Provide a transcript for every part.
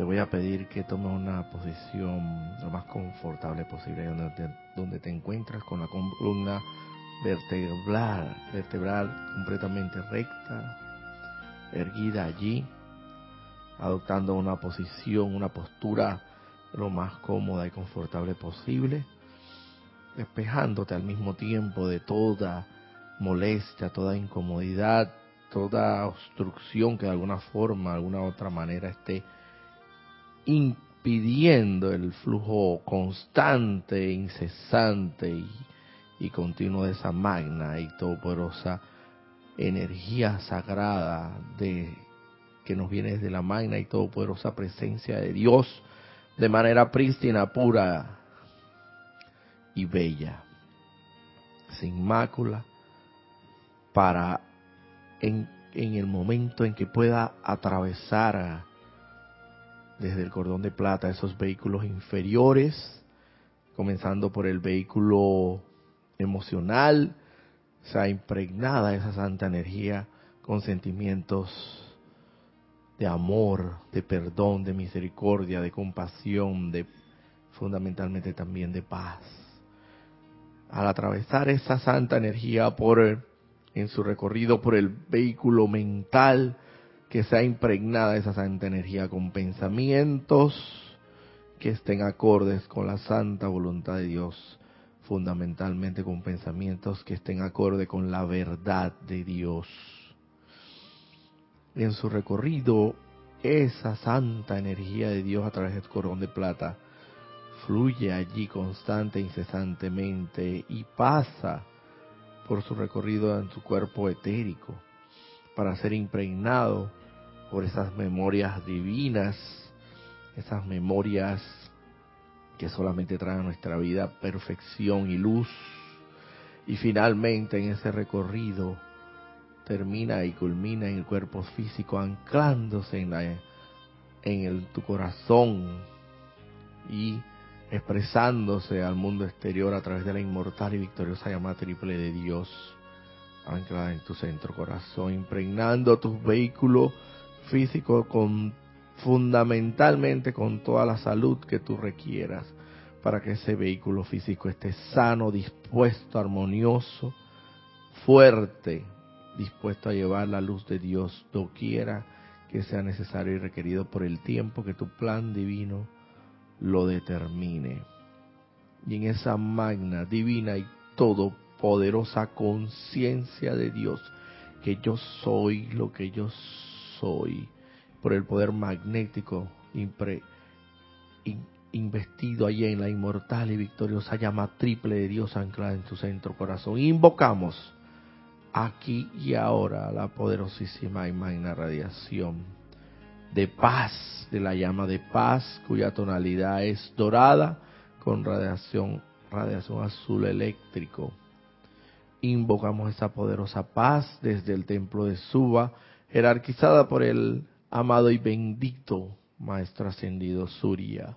te voy a pedir que tomes una posición lo más confortable posible donde te, donde te encuentras con la columna vertebral, vertebral completamente recta, erguida allí, adoptando una posición, una postura lo más cómoda y confortable posible, despejándote al mismo tiempo de toda molestia, toda incomodidad, toda obstrucción que de alguna forma, de alguna otra manera esté impidiendo el flujo constante, incesante y, y continuo de esa magna y todopoderosa energía sagrada de que nos viene desde la magna y todopoderosa presencia de Dios de manera prístina, pura y bella, sin mácula, para en, en el momento en que pueda atravesar desde el cordón de plata esos vehículos inferiores, comenzando por el vehículo emocional, sea impregnada esa santa energía con sentimientos de amor, de perdón, de misericordia, de compasión, de fundamentalmente también de paz. Al atravesar esa santa energía por en su recorrido por el vehículo mental, que sea impregnada esa santa energía con pensamientos que estén acordes con la santa voluntad de Dios, fundamentalmente con pensamientos que estén acorde con la verdad de Dios. En su recorrido, esa santa energía de Dios a través del cordón de plata fluye allí constante e incesantemente y pasa por su recorrido en su cuerpo etérico para ser impregnado por esas memorias divinas, esas memorias que solamente traen a nuestra vida perfección y luz. Y finalmente en ese recorrido termina y culmina en el cuerpo físico, anclándose en, la, en el, tu corazón y expresándose al mundo exterior a través de la inmortal y victoriosa llama triple de Dios, anclada en tu centro corazón, impregnando tus vehículos físicos con fundamentalmente con toda la salud que tú requieras para que ese vehículo físico esté sano, dispuesto, armonioso, fuerte, dispuesto a llevar la luz de Dios doquiera que sea necesario y requerido por el tiempo que tu plan divino lo determine. Y en esa magna, divina y todopoderosa conciencia de Dios, que yo soy lo que yo soy, por el poder magnético investido allí en la inmortal y victoriosa llama triple de Dios anclada en tu centro corazón. Invocamos aquí y ahora la poderosísima y magna radiación de paz, de la llama de paz, cuya tonalidad es dorada con radiación, radiación azul eléctrico. Invocamos esa poderosa paz desde el templo de Suba, jerarquizada por el amado y bendito Maestro Ascendido Surya.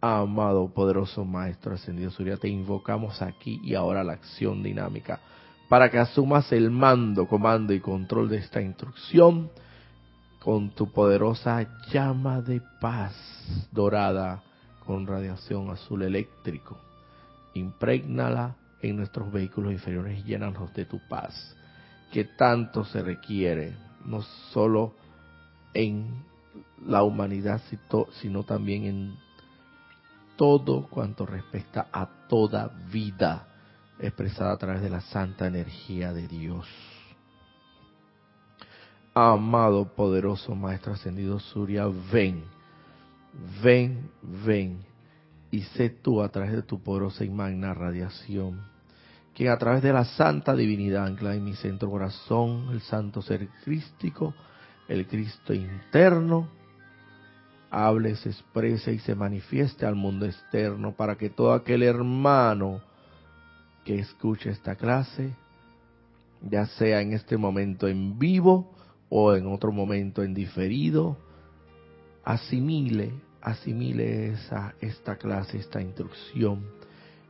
Amado poderoso Maestro Ascendido Surya, te invocamos aquí y ahora la acción dinámica para que asumas el mando, comando y control de esta instrucción con tu poderosa llama de paz dorada con radiación azul eléctrico. Imprégnala en nuestros vehículos inferiores y llénanos de tu paz, que tanto se requiere, no solo en la humanidad, sino también en todo cuanto respecta a toda vida expresada a través de la santa energía de Dios. Amado poderoso Maestro Ascendido Surya, ven, ven, ven, y sé tú a través de tu poderosa y magna radiación, que a través de la santa divinidad ancla en mi centro corazón, el santo ser crístico, el Cristo interno, hable, se exprese y se manifieste al mundo externo para que todo aquel hermano que escuche esta clase, ya sea en este momento en vivo o en otro momento en diferido, asimile, asimile esa, esta clase, esta instrucción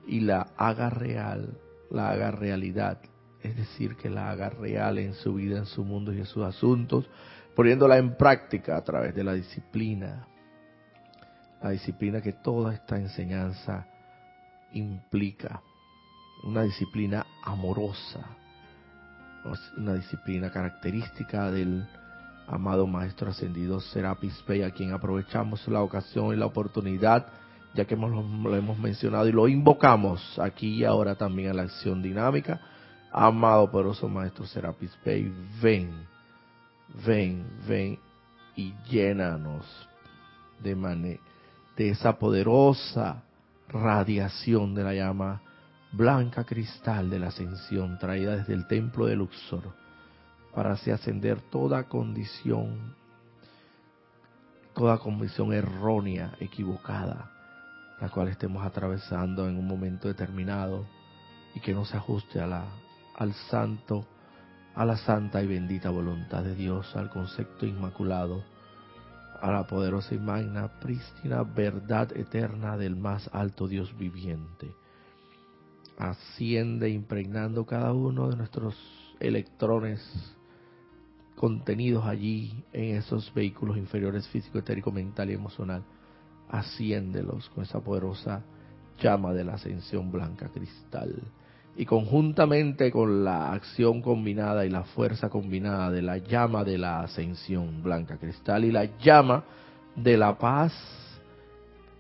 y la haga real, la haga realidad, es decir, que la haga real en su vida, en su mundo y en sus asuntos, poniéndola en práctica a través de la disciplina, la disciplina que toda esta enseñanza implica, una disciplina amorosa, una disciplina característica del amado Maestro Ascendido Serapis Bey, a quien aprovechamos la ocasión y la oportunidad, ya que hemos, lo hemos mencionado y lo invocamos aquí y ahora también a la acción dinámica. Amado poderoso Maestro Serapis Bey, ven, ven, ven y llénanos de, de esa poderosa radiación de la llama blanca cristal de la ascensión traída desde el templo de Luxor para así ascender toda condición, toda condición errónea, equivocada, la cual estemos atravesando en un momento determinado y que no se ajuste a la, al santo, a la santa y bendita voluntad de Dios, al concepto inmaculado, a la poderosa y magna, prístina verdad eterna del más alto Dios viviente. Asciende impregnando cada uno de nuestros electrones contenidos allí en esos vehículos inferiores físico, etérico, mental y emocional. Asciéndelos con esa poderosa llama de la ascensión blanca cristal. Y conjuntamente con la acción combinada y la fuerza combinada de la llama de la ascensión blanca cristal y la llama de la paz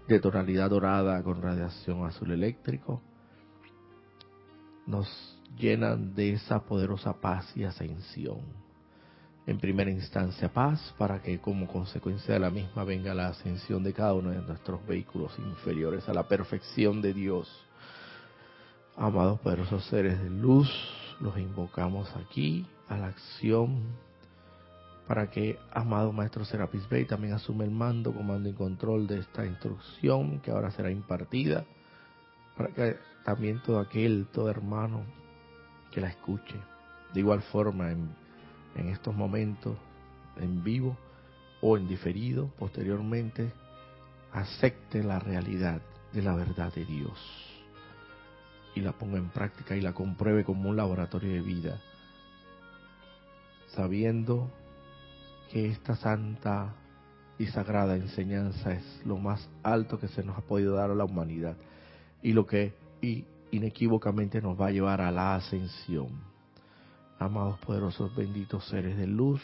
de tonalidad dorada con radiación azul eléctrico, nos llenan de esa poderosa paz y ascensión en primera instancia paz, para que como consecuencia de la misma venga la ascensión de cada uno de nuestros vehículos inferiores a la perfección de Dios. Amados poderosos seres de luz, los invocamos aquí a la acción para que, amado Maestro Serapis Bey, también asume el mando, comando y control de esta instrucción que ahora será impartida, para que también todo aquel, todo hermano que la escuche, de igual forma en estos momentos en vivo o en diferido posteriormente, acepte la realidad de la verdad de Dios y la ponga en práctica y la compruebe como un laboratorio de vida, sabiendo que esta santa y sagrada enseñanza es lo más alto que se nos ha podido dar a la humanidad y lo que inequívocamente nos va a llevar a la ascensión Amados poderosos benditos seres de luz,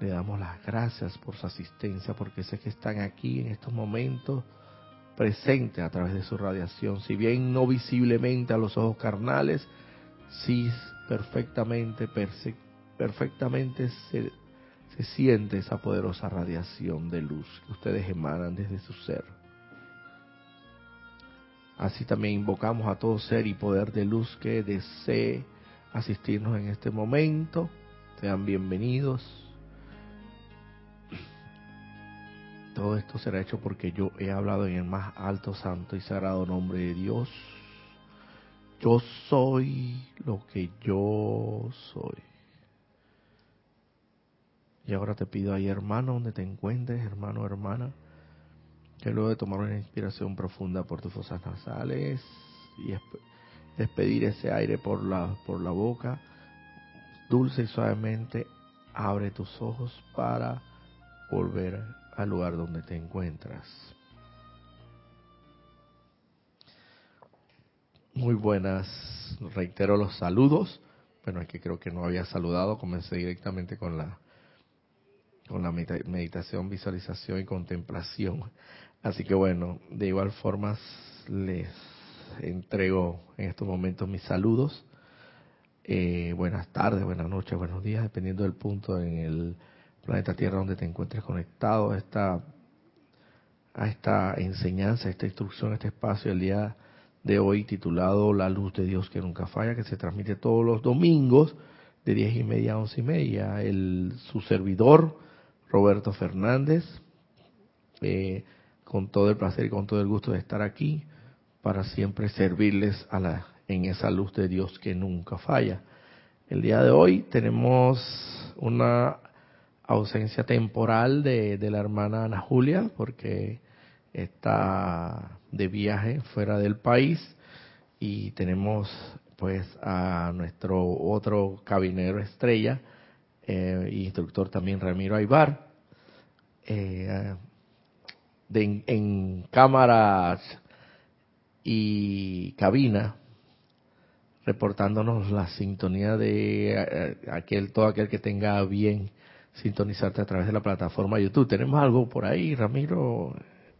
le damos las gracias por su asistencia porque sé que están aquí en estos momentos presentes a través de su radiación, si bien no visiblemente a los ojos carnales, sí perfectamente, perfectamente se, se siente esa poderosa radiación de luz que ustedes emanan desde su ser. Así también invocamos a todo ser y poder de luz que desee asistirnos en este momento. Sean bienvenidos. Todo esto será hecho porque yo he hablado en el más alto, santo y sagrado nombre de Dios. Yo soy lo que yo soy. Y ahora te pido ahí, hermano, donde te encuentres, hermano, hermana, que luego de tomar una inspiración profunda por tus fosas nasales y despedir ese aire por la, por la boca, dulce y suavemente, abre tus ojos para volver al lugar donde te encuentras. Muy buenas, reitero los saludos. Bueno, es que creo que no había saludado, comencé directamente con la con la meditación, visualización y contemplación. Así que bueno, de igual forma les entrego en estos momentos mis saludos. Eh, buenas tardes, buenas noches, buenos días, dependiendo del punto en el planeta Tierra donde te encuentres conectado a esta, a esta enseñanza, a esta instrucción, a este espacio el día de hoy titulado La luz de Dios que nunca falla, que se transmite todos los domingos de diez y media a once y media. El, su servidor, Roberto Fernández, eh, con todo el placer y con todo el gusto de estar aquí para siempre servirles a la, en esa luz de Dios que nunca falla. El día de hoy tenemos una ausencia temporal de, la hermana Ana Julia porque está de viaje fuera del país y tenemos pues a nuestro otro cabinero estrella eh, instructor también Ramiro Aybar. Eh, en, cámaras y cabina reportándonos la sintonía de eh, aquel todo aquel que tenga bien sintonizarte a través de la plataforma YouTube. ¿Tenemos algo por ahí, Ramiro,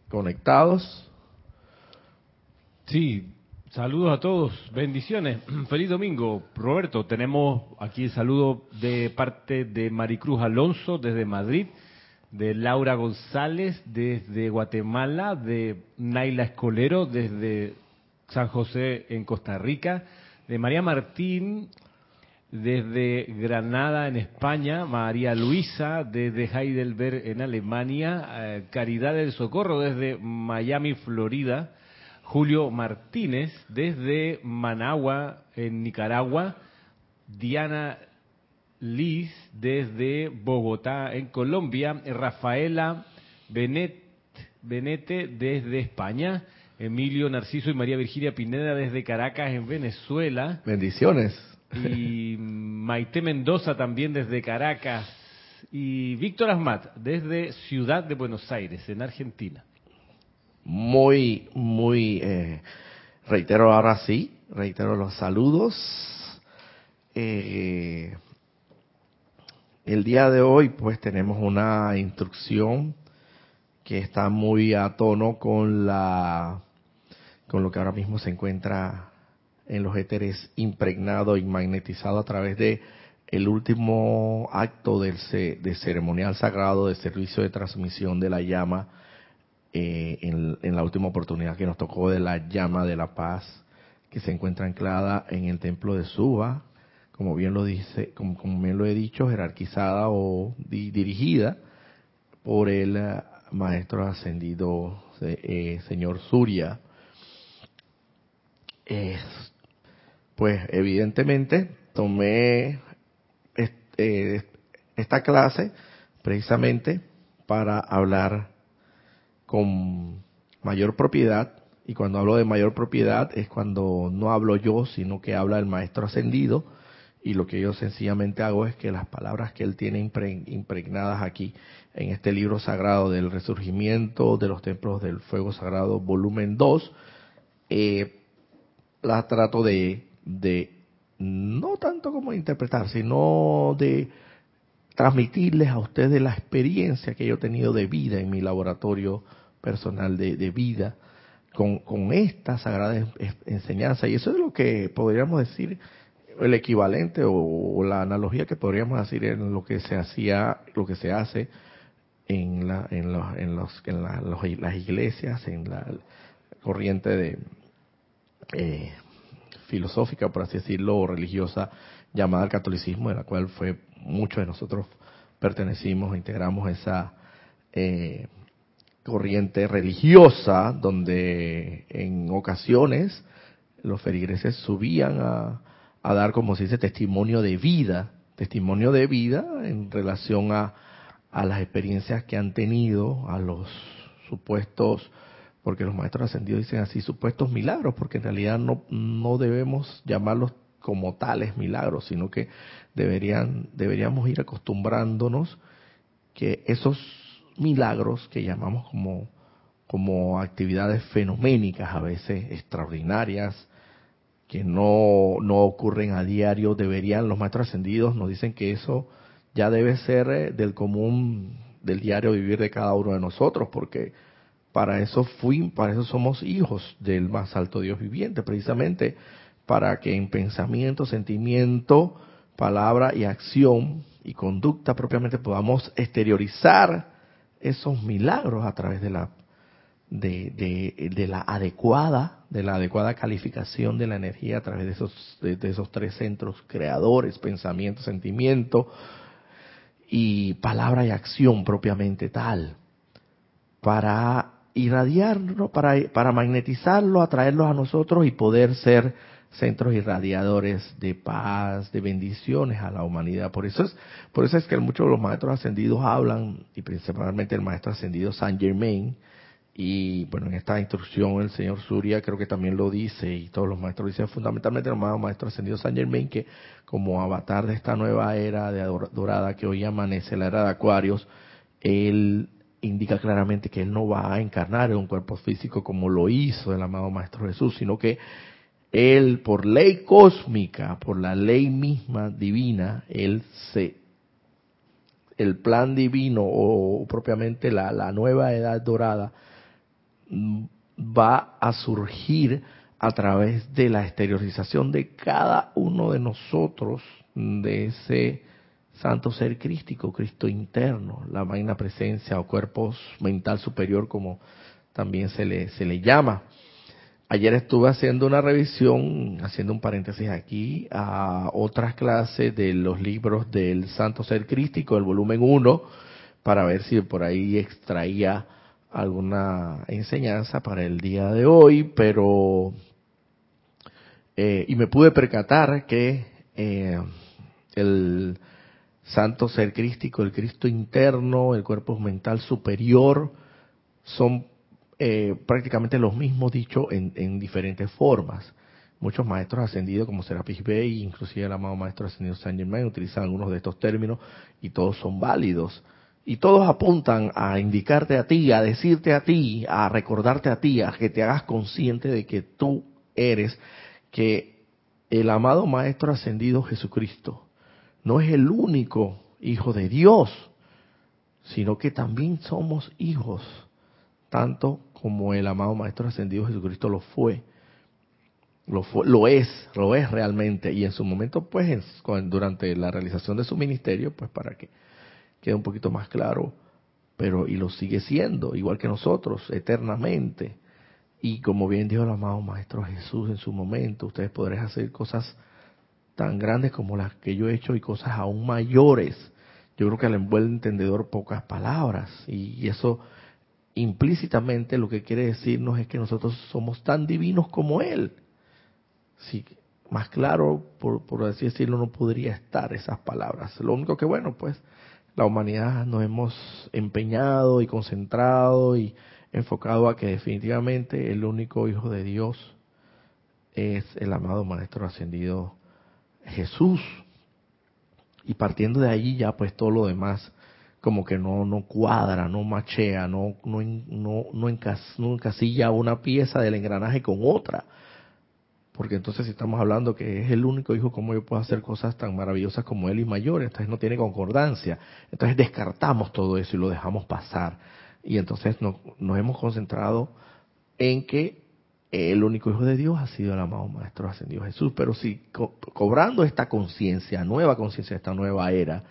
conectados? Sí, saludos a todos, bendiciones, feliz domingo. Roberto, tenemos aquí el saludo de parte de Maricruz Alonso desde Madrid, de Laura González desde Guatemala, de Naila Escolero desde San José en Costa Rica, de María Martín desde Granada en España, María Luisa desde Heidelberg en Alemania, eh, Caridad del Socorro desde Miami, Florida, Julio Martínez desde Managua en Nicaragua, Diana Liz desde Bogotá en Colombia, Rafaela Benet, Benete desde España, Emilio Narciso y María Virginia Pineda desde Caracas en Venezuela. Bendiciones y Maite Mendoza también desde Caracas y Víctor Asmat desde Ciudad de Buenos Aires, en Argentina. Muy, muy, eh, reitero ahora sí, reitero los saludos. Eh, el día de hoy pues tenemos una instrucción que está muy a tono con la con lo que ahora mismo se encuentra en los éteres impregnado y magnetizado a través de el último acto del de ceremonial sagrado de servicio de transmisión de la llama eh, en, la última oportunidad que nos tocó de la llama de la paz que se encuentra anclada en el templo de Suba, como bien lo dice, como, bien lo he dicho, jerarquizada o dirigida por el eh, maestro ascendido eh, señor Surya. Es pues evidentemente tomé este, esta clase precisamente para hablar con mayor propiedad y cuando hablo de mayor propiedad es cuando no hablo yo sino que habla el maestro ascendido y lo que yo sencillamente hago es que las palabras que él tiene impregnadas aquí en este libro sagrado del resurgimiento de los templos del fuego sagrado volumen 2 eh, las trato de de no tanto como interpretar, sino de transmitirles a ustedes la experiencia que yo he tenido de vida en mi laboratorio personal de, vida con, con, esta sagrada enseñanza. Y eso es lo que podríamos decir el equivalente o, la analogía que podríamos decir en lo que se hacía, lo que se hace en, la, en, los, en, los, en las iglesias, en la corriente de eh, filosófica, por así decirlo, o religiosa llamada al catolicismo, en la cual fue muchos de nosotros pertenecimos, integramos esa eh, corriente religiosa donde en ocasiones los feligreses subían a, a dar, como se dice, testimonio de vida, testimonio de vida en relación a, a las experiencias que han tenido, a los supuestos porque los maestros ascendidos dicen así supuestos milagros, porque en realidad no, no debemos llamarlos como tales milagros, sino que deberían, deberíamos ir acostumbrándonos que esos milagros que llamamos como, como actividades fenoménicas, a veces extraordinarias, que no, no ocurren a diario, deberían, los maestros ascendidos nos dicen que eso ya debe ser eh, del común, del diario vivir de cada uno de nosotros, porque para eso fui, para eso somos hijos del más alto Dios viviente, precisamente para que en pensamiento, sentimiento, palabra y acción y conducta propiamente podamos exteriorizar esos milagros a través de la de, de, la adecuada de la adecuada calificación de la energía a través de esos de esos tres centros creadores pensamiento sentimiento y palabra y acción propiamente tal para irradiarlo, para, para magnetizarlo, atraerlo a nosotros y poder ser centros irradiadores de paz, de bendiciones a la humanidad. Por eso es, por eso es que muchos de los maestros ascendidos hablan, y principalmente el maestro ascendido Saint Germain, y bueno, en esta instrucción el señor Surya creo que también lo dice, y todos los maestros dicen, fundamentalmente el maestro ascendido Saint Germain, que como avatar de esta nueva era de dorada que hoy amanece, la era de Acuarios, él indica claramente que Él no va a encarnar en un cuerpo físico como lo hizo el amado Maestro Jesús, sino que Él, por ley cósmica, por la ley misma divina, Él se, el plan divino o propiamente la, la nueva edad dorada va a surgir a través de la exteriorización de cada uno de nosotros, de ese santo ser crístico, Cristo interno, la magna presencia o cuerpo mental superior como también se le, se le llama. Ayer estuve haciendo una revisión, haciendo un paréntesis aquí, a otras clases de los libros del Santo Ser Crístico, el volumen 1, para ver si por ahí extraía alguna enseñanza para el día de hoy, pero... Eh, y me pude percatar que eh, el santo ser crístico, el Cristo interno, el cuerpo mental superior, son eh, prácticamente los mismos dichos en, diferentes formas. Muchos maestros ascendidos como Serapis Bey, inclusive el amado maestro ascendido Saint Germain, utilizan algunos de estos términos y todos son válidos. Y todos apuntan a indicarte a ti, a decirte a ti, a recordarte a ti, a que te hagas consciente de que tú eres, que el amado Maestro Ascendido Jesucristo, no es el único hijo de Dios, sino que también somos hijos, tanto como el amado Maestro Ascendido Jesucristo lo fue. Lo, fue, lo es, lo es realmente. Y en su momento, pues, durante la realización de su ministerio, pues para que quede un poquito más claro, pero y lo sigue siendo, igual que nosotros, eternamente. Y como bien dijo el amado Maestro Jesús en su momento, ustedes podrán hacer cosas tan grandes como las que yo he hecho y cosas aún mayores. Yo creo que al buen entendedor pocas palabras y eso implícitamente lo que quiere decirnos es que nosotros somos tan divinos como Él. Sí, más claro, por, por así decirlo, no podría estar esas palabras. Lo único que, bueno, pues la humanidad nos hemos empeñado y concentrado y enfocado a que definitivamente el único Hijo de Dios es el amado Maestro Ascendido Jesús. Y partiendo de allí ya pues todo lo demás como que no no cuadra, no machea, no no no no, encasilla una pieza del engranaje con otra. Porque entonces si estamos hablando que es el único hijo, ¿cómo yo puedo hacer cosas tan maravillosas como él y mayor? Entonces no tiene concordancia. Entonces descartamos todo eso y lo dejamos pasar. Y entonces no, nos hemos concentrado en que el único Hijo de Dios ha sido el amado Maestro Ascendido Jesús. Pero si cobrando esta conciencia, nueva conciencia, esta nueva era,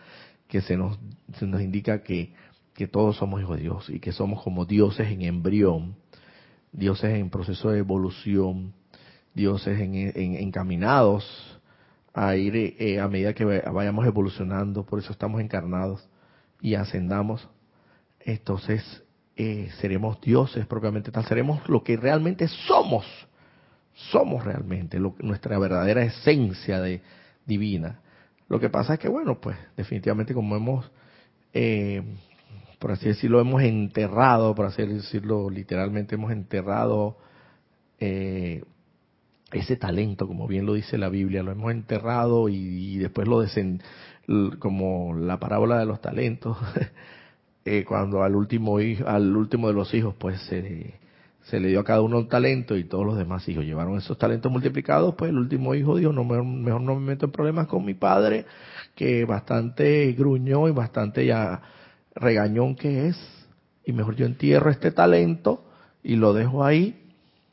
que se nos, se nos indica que, que todos somos hijos de Dios y que somos como dioses en embrión, dioses en proceso de evolución, dioses en, encaminados a ir eh, a medida que vayamos evolucionando, por eso estamos encarnados y ascendamos. Entonces, eh, seremos dioses propiamente tal, seremos lo que realmente somos, somos realmente nuestra verdadera esencia divina. Lo que pasa es que, bueno, pues definitivamente como hemos, eh, por así decirlo, hemos enterrado, por así decirlo literalmente, hemos enterrado eh, ese talento, como bien lo dice la Biblia, lo hemos enterrado y, después lo desen, como la parábola de los talentos, Eh, cuando al último hijo, al último de los hijos, pues se, le dio a cada uno un talento y todos los demás hijos llevaron esos talentos multiplicados, pues el último hijo dijo, no, mejor, no me meto en problemas con mi padre, que bastante gruñó y bastante ya regañón que es, y mejor yo entierro este talento y lo dejo ahí,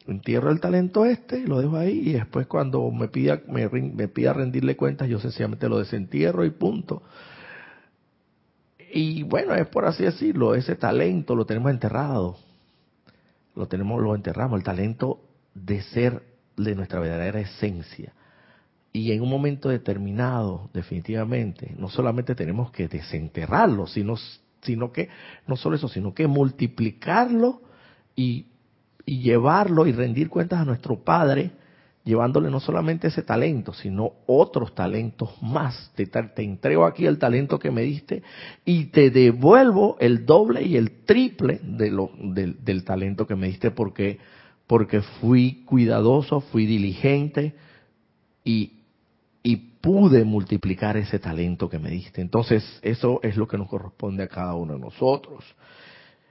entierro el talento este, lo dejo ahí, y después cuando me pida, me pida rendirle cuentas, yo sencillamente lo desentierro y punto. Y bueno, es por así decirlo, ese talento lo tenemos enterrado. Lo tenemos, lo enterramos, el talento de ser de nuestra verdadera esencia. Y en un momento determinado, definitivamente, no solamente tenemos que desenterrarlo, sino, sino que, no solo eso, sino que multiplicarlo y, y llevarlo y rendir cuentas a nuestro Padre llevándole no solamente ese talento, sino otros talentos más. Te, te, entrego aquí el talento que me diste y te devuelvo el doble y el triple de lo, del, talento que me diste porque, porque fui cuidadoso, fui diligente y, y pude multiplicar ese talento que me diste. Entonces, eso es lo que nos corresponde a cada uno de nosotros.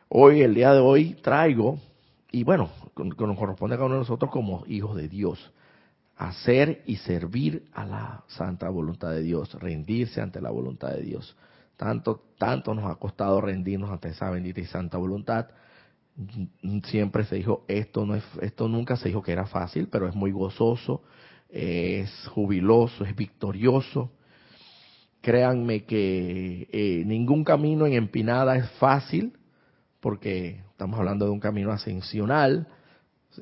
Hoy, el día de hoy, traigo, y bueno, nos corresponde a cada uno de nosotros como hijos de Dios, hacer y servir a la santa voluntad de Dios, rendirse ante la voluntad de Dios. Tanto, tanto nos ha costado rendirnos ante esa bendita y santa voluntad. Siempre se dijo, esto no es, esto nunca se dijo que era fácil, pero es muy gozoso, es jubiloso, es victorioso. Créanme que eh, ningún camino en empinada es fácil, porque estamos hablando de un camino ascensional,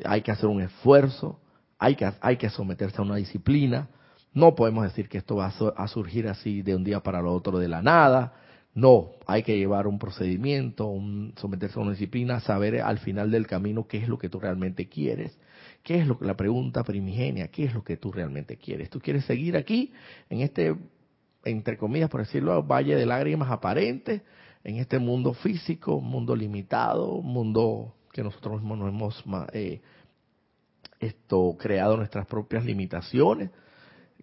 hay que hacer un esfuerzo, hay que, hay que someterse a una disciplina, no podemos decir que esto va a surgir así de un día para el otro de la nada, no, hay que llevar un procedimiento, un, someterse a una disciplina, saber al final del camino qué es lo que tú realmente quieres, qué es lo que la pregunta primigenia, qué es lo que tú realmente quieres. ¿Tú quieres seguir aquí en este, entre comillas, por decirlo, valle de lágrimas aparentes, en este mundo físico, mundo limitado, mundo que nosotros mismos nos hemos eh, esto creado nuestras propias limitaciones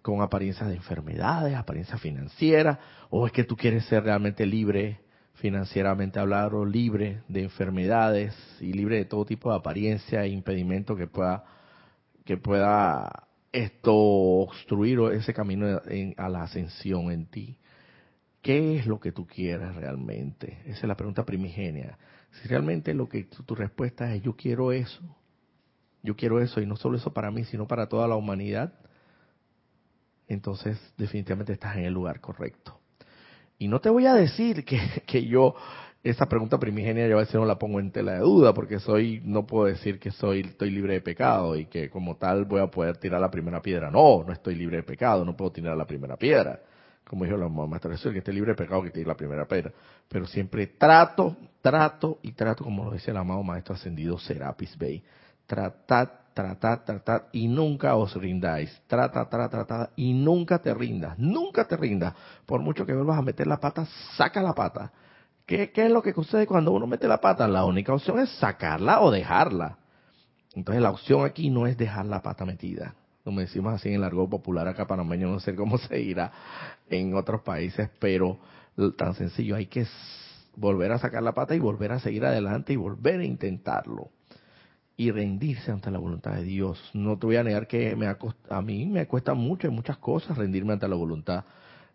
con apariencias de enfermedades, apariencias financieras, o es que tú quieres ser realmente libre financieramente hablando, libre de enfermedades y libre de todo tipo de apariencia e impedimento que pueda que pueda esto obstruir ese camino a la ascensión en ti. ¿Qué es lo que tú quieres realmente? Esa es la pregunta primigenia. Si realmente lo que tu, respuesta es yo quiero eso, yo quiero eso y no solo eso para mí, sino para toda la humanidad, entonces definitivamente estás en el lugar correcto. Y no te voy a decir que, que yo esa pregunta primigenia yo a veces no la pongo en tela de duda porque soy no puedo decir que soy estoy libre de pecado y que como tal voy a poder tirar la primera piedra. No, no estoy libre de pecado, no puedo tirar la primera piedra como dijo la maestra el que esté libre de pecado que tiene la primera piedra. Pero siempre trato, trato y trato, como lo dice el amado maestro ascendido Serapis Bey. Tratad, tratad, tratad y nunca os rindáis. Trata, trata, trata y nunca te rindas. Nunca te rindas. Por mucho que vuelvas a meter la pata, saca la pata. ¿Qué, ¿Qué es lo que sucede cuando uno mete la pata? La única opción es sacarla o dejarla. Entonces la opción aquí no es dejar la pata metida como decimos así en el largo popular acá panameño, no sé cómo se irá en otros países, pero tan sencillo, hay que volver a sacar la pata y volver a seguir adelante y volver a intentarlo y rendirse ante la voluntad de Dios. No te voy a negar que me a mí me cuesta mucho en muchas cosas rendirme ante la voluntad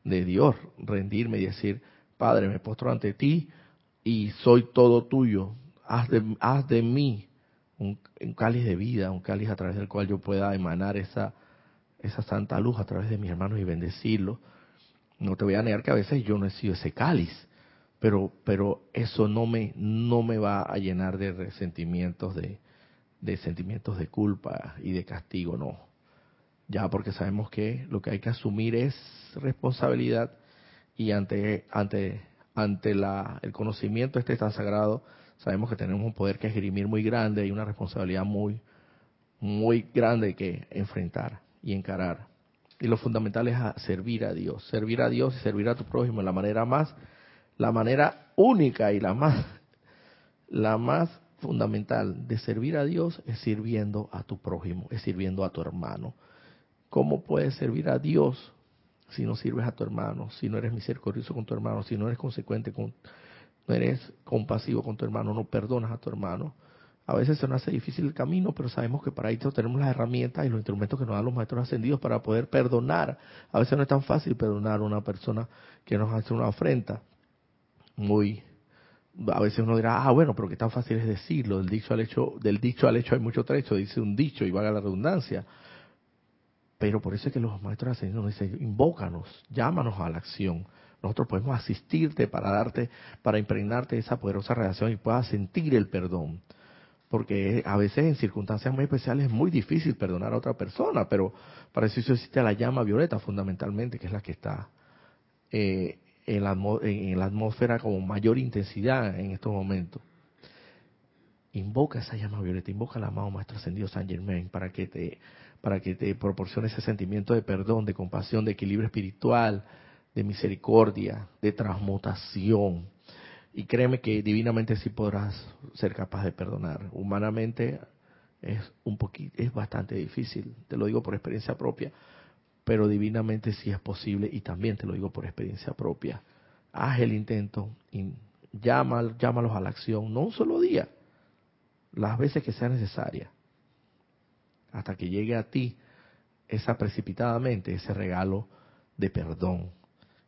de Dios, rendirme y decir, Padre, me postro ante ti y soy todo tuyo, haz de, haz de mí un, cáliz de vida, un cáliz a través del cual yo pueda emanar esa, esa santa luz a través de mis hermanos y bendecirlos. No te voy a negar que a veces yo no he sido ese cáliz, pero, pero eso no me, no me va a llenar de resentimientos, de, de sentimientos de culpa y de castigo, no. Ya porque sabemos que lo que hay que asumir es responsabilidad y ante, ante, ante la, el conocimiento este tan sagrado, sabemos que tenemos un poder que esgrimir muy grande y una responsabilidad muy, muy grande que enfrentar y encarar. Y lo fundamental es servir a Dios, servir a Dios y servir a tu prójimo la manera más, la manera única y la más, la más fundamental de servir a Dios es sirviendo a tu prójimo, es sirviendo a tu hermano. ¿Cómo puedes servir a Dios si no sirves a tu hermano, si no eres misericordioso con tu hermano, si no eres consecuente con, no eres compasivo con tu hermano, no perdonas a tu hermano. A veces se nos hace difícil el camino, pero sabemos que para eso tenemos las herramientas y los instrumentos que nos dan los maestros ascendidos para poder perdonar. A veces no es tan fácil perdonar a una persona que nos hace una afrenta. Muy, a veces uno dirá, ah, bueno, pero qué tan fácil es decirlo. Del dicho al hecho, del dicho al hecho hay mucho trecho, dice un dicho y valga la redundancia. Pero por eso es que los maestros ascendidos nos dicen, invócanos, llámanos a la acción nosotros podemos asistirte para darte, para impregnarte esa poderosa relación y puedas sentir el perdón. Porque a veces en circunstancias muy especiales es muy difícil perdonar a otra persona, pero para eso existe la llama violeta fundamentalmente, que es la que está eh, en, la, en la atmósfera con mayor intensidad en estos momentos. Invoca esa llama violeta, invoca al amado Maestro Ascendido San Germain para que te para que te proporcione ese sentimiento de perdón, de compasión, de equilibrio espiritual, de misericordia, de transmutación. Y créeme que divinamente sí podrás ser capaz de perdonar. Humanamente es un poquito, es bastante difícil, te lo digo por experiencia propia, pero divinamente sí es posible y también te lo digo por experiencia propia. Haz el intento y llámalos a la acción, no un solo día, las veces que sea necesaria, hasta que llegue a ti esa precipitadamente ese regalo de perdón.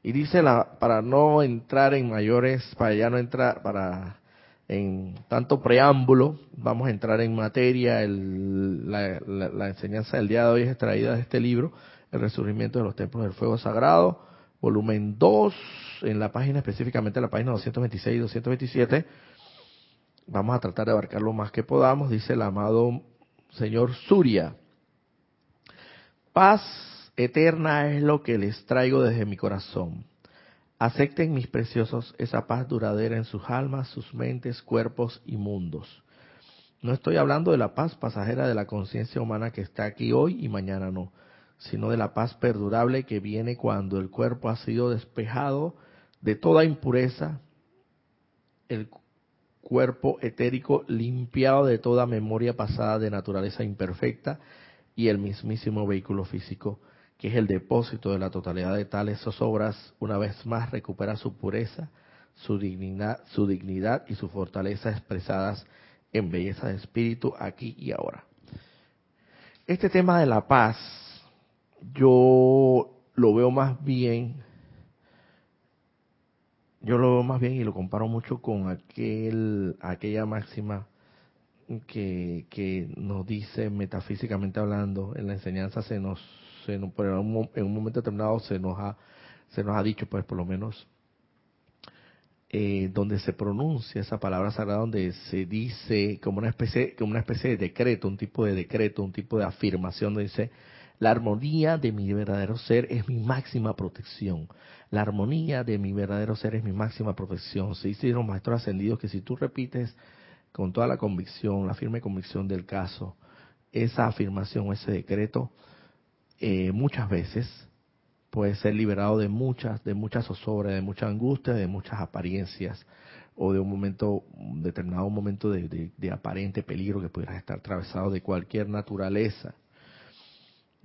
Y dice la, para no entrar en mayores, para ya no entrar, para en tanto preámbulo, vamos a entrar en materia, el, la, la, enseñanza del día de hoy es extraída de este libro, El Resurgimiento de los Templos del Fuego Sagrado, volumen 2, en la página específicamente la página 226 y 227. Vamos a tratar de abarcar lo más que podamos, dice el amado señor Surya. Paz eterna es lo que les traigo desde mi corazón. Acepten mis preciosos esa paz duradera en sus almas, sus mentes, cuerpos y mundos. No estoy hablando de la paz pasajera de la conciencia humana que está aquí hoy y mañana no, sino de la paz perdurable que viene cuando el cuerpo ha sido despejado de toda impureza, el cuerpo etérico limpiado de toda memoria pasada de naturaleza imperfecta y el mismísimo vehículo físico, que es el depósito de la totalidad de tales zozobras, una vez más recupera su pureza, su dignidad, su dignidad y su fortaleza expresadas en belleza de espíritu aquí y ahora. Este tema de la paz, yo lo veo más bien, yo lo veo más bien y lo comparo mucho con aquel, aquella máxima que, que nos dice metafísicamente hablando, en la enseñanza se nos, en un momento determinado se nos ha, se nos ha dicho, pues por lo menos, eh, donde se pronuncia esa palabra sagrada, donde se dice como una especie, como una especie de decreto, un tipo de decreto, un tipo de afirmación, donde dice, la armonía de mi verdadero ser es mi máxima protección. La armonía de mi verdadero ser es mi máxima protección. Se dice los maestros ascendidos que si tú repites con toda la convicción, la firme convicción del caso, esa afirmación, ese decreto, eh, muchas veces puede ser liberado de muchas, de muchas zozobras, de mucha angustia, de muchas apariencias, o de un momento, determinado momento de, de aparente peligro que pudiera estar atravesado de cualquier naturaleza.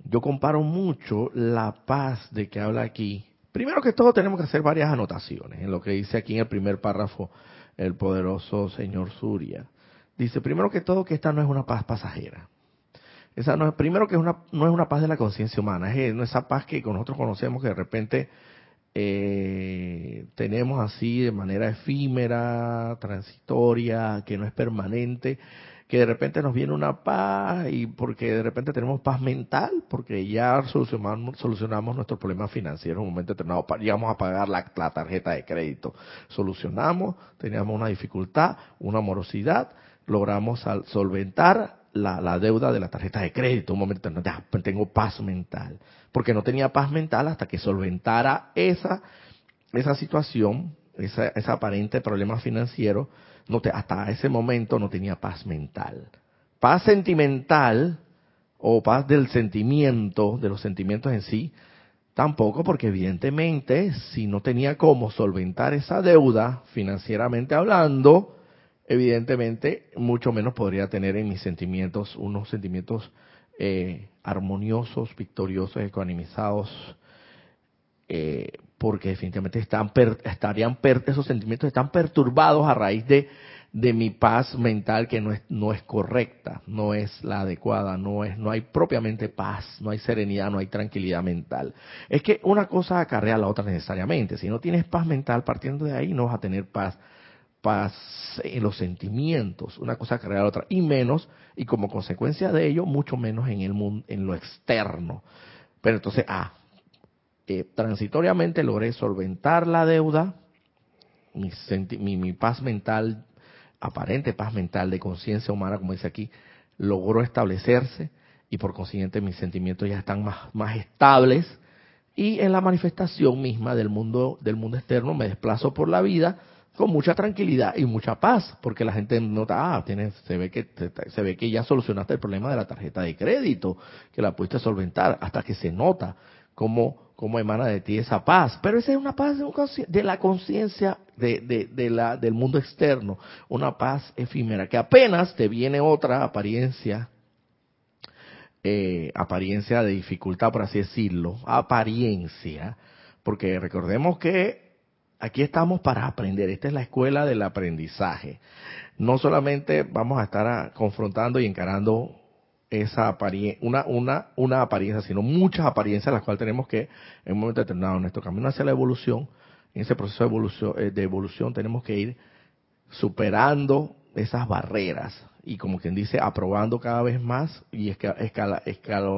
Yo comparo mucho la paz de que habla aquí. Primero que todo tenemos que hacer varias anotaciones en lo que dice aquí en el primer párrafo el poderoso señor Surya. Dice, primero que todo, que esta no es una paz pasajera. Esa no es, primero que una, no es una paz de la conciencia humana, es esa paz que nosotros conocemos que de repente eh, tenemos así de manera efímera, transitoria, que no es permanente, que de repente nos viene una paz y porque de repente tenemos paz mental, porque ya solucionamos, solucionamos nuestros problemas financieros en un momento determinado, llegamos a pagar la, tarjeta de crédito, solucionamos, teníamos una dificultad, una morosidad, logramos solventar la, deuda de la tarjeta de crédito, un momento determinado, ya tengo paz mental, porque no tenía paz mental hasta que solventara esa, esa situación, esa, ese aparente problema financiero, no te, hasta ese momento no tenía paz mental. Paz sentimental o paz del sentimiento, de los sentimientos en sí, tampoco porque evidentemente si no tenía cómo solventar esa deuda financieramente hablando, evidentemente mucho menos podría tener en mis sentimientos unos sentimientos eh, armoniosos, victoriosos, ecuanimizados, eh, porque definitivamente están estarían esos sentimientos están perturbados a raíz de, de mi paz mental que no es no es correcta, no es la adecuada, no es no hay propiamente paz, no hay serenidad, no hay tranquilidad mental. Es que una cosa acarrea a la otra necesariamente. Si no tienes paz mental, partiendo de ahí no vas a tener paz en los sentimientos, una cosa acarrea a la otra y menos y como consecuencia de ello mucho menos en el mundo en lo externo. Pero entonces, ah, eh, transitoriamente logré solventar la deuda, mi, mi, paz mental, aparente paz mental de conciencia humana, como dice aquí, logró establecerse y por consiguiente mis sentimientos ya están más, más estables y en la manifestación misma del mundo del mundo externo me desplazo por la vida con mucha tranquilidad y mucha paz porque la gente nota ah tiene, se ve que se ve que ya solucionaste el problema de la tarjeta de crédito que la pudiste solventar hasta que se nota cómo cómo emana de ti esa paz. Pero esa es una paz de la conciencia de, de, del mundo externo, una paz efímera, que apenas te viene otra apariencia, eh, apariencia de dificultad, por así decirlo, apariencia, porque recordemos que aquí estamos para aprender. Esta es la escuela del aprendizaje. No solamente vamos a estar confrontando y encarando esa apariencia, una, una, una apariencia, sino muchas apariencias las cuales tenemos que, en un momento determinado, en nuestro camino hacia la evolución, en ese proceso de evolución, eh, de evolución tenemos que ir superando esas barreras y como quien dice, aprobando cada vez más y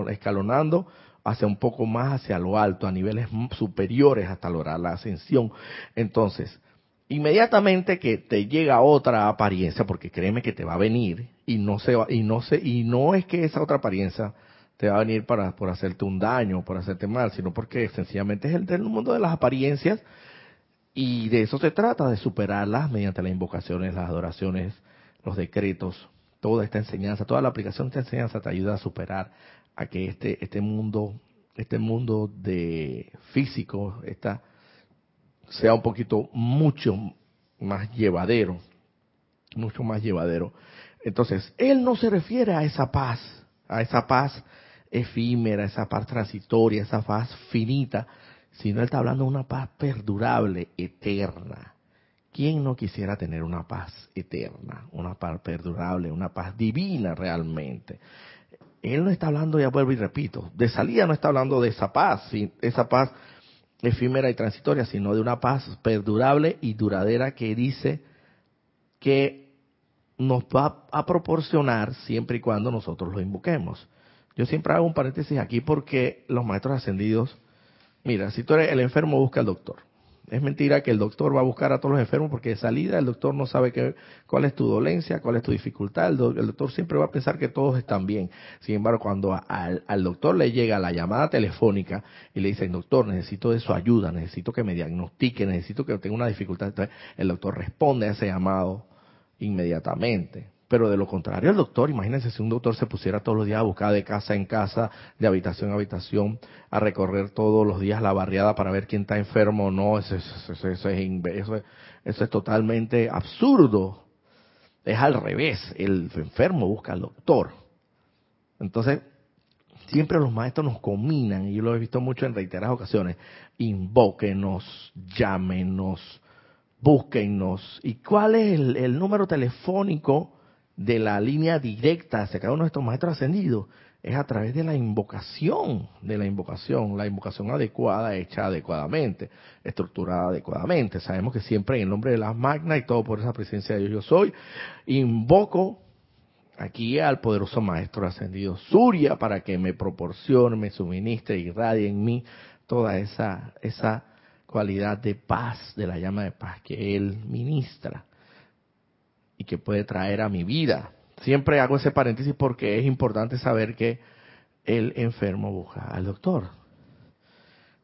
escalonando hacia un poco más hacia lo alto, a niveles superiores hasta lograr la ascensión. Entonces, inmediatamente que te llega otra apariencia, porque créeme que te va a venir y no se va, y no se y no es que esa otra apariencia te va a venir para por hacerte un daño, por hacerte mal, sino porque sencillamente es el del mundo de las apariencias y de eso se trata, de superarlas mediante las invocaciones, las adoraciones, los decretos, toda esta enseñanza, toda la aplicación de esta enseñanza te ayuda a superar a que este este mundo, este mundo de físico, esta sea un poquito mucho más llevadero, mucho más llevadero. Entonces, él no se refiere a esa paz, a esa paz efímera, esa paz transitoria, esa paz finita, sino él está hablando de una paz perdurable, eterna. ¿Quién no quisiera tener una paz eterna, una paz perdurable, una paz divina realmente? Él no está hablando, ya vuelvo y repito, de salida no está hablando de esa paz, esa paz efímera y transitoria, sino de una paz perdurable y duradera que dice que nos va a proporcionar siempre y cuando nosotros lo invoquemos. Yo siempre hago un paréntesis aquí porque los maestros ascendidos, mira, si tú eres el enfermo, busca al doctor. Es mentira que el doctor va a buscar a todos los enfermos porque de salida el doctor no sabe qué, cuál es tu dolencia, cuál es tu dificultad. El, doctor siempre va a pensar que todos están bien. Sin embargo, cuando al, doctor le llega la llamada telefónica y le dicen, doctor, necesito de su ayuda, necesito que me diagnostique, necesito que tenga una dificultad, entonces el doctor responde a ese llamado inmediatamente. Pero de lo contrario, el doctor, imagínense si un doctor se pusiera todos los días a buscar de casa en casa, de habitación en habitación, a recorrer todos los días la barriada para ver quién está enfermo o no, eso, es totalmente absurdo. Es al revés, el enfermo busca al doctor. Entonces, siempre los maestros nos combinan, y yo lo he visto mucho en reiteradas ocasiones, invóquenos, llámenos, búsquennos. ¿Y cuál es el número telefónico? De la línea directa hacia cada uno de estos maestros ascendidos es a través de la invocación, de la invocación, la invocación adecuada, hecha adecuadamente, estructurada adecuadamente. Sabemos que siempre en el nombre de la magna y todo por esa presencia de Dios yo soy, invoco aquí al poderoso maestro ascendido Surya para que me proporcione, me suministre, irradie en mí toda esa, esa cualidad de paz, de la llama de paz que él ministra y que puede traer a mi vida. Siempre hago ese paréntesis porque es importante saber que el enfermo busca al doctor.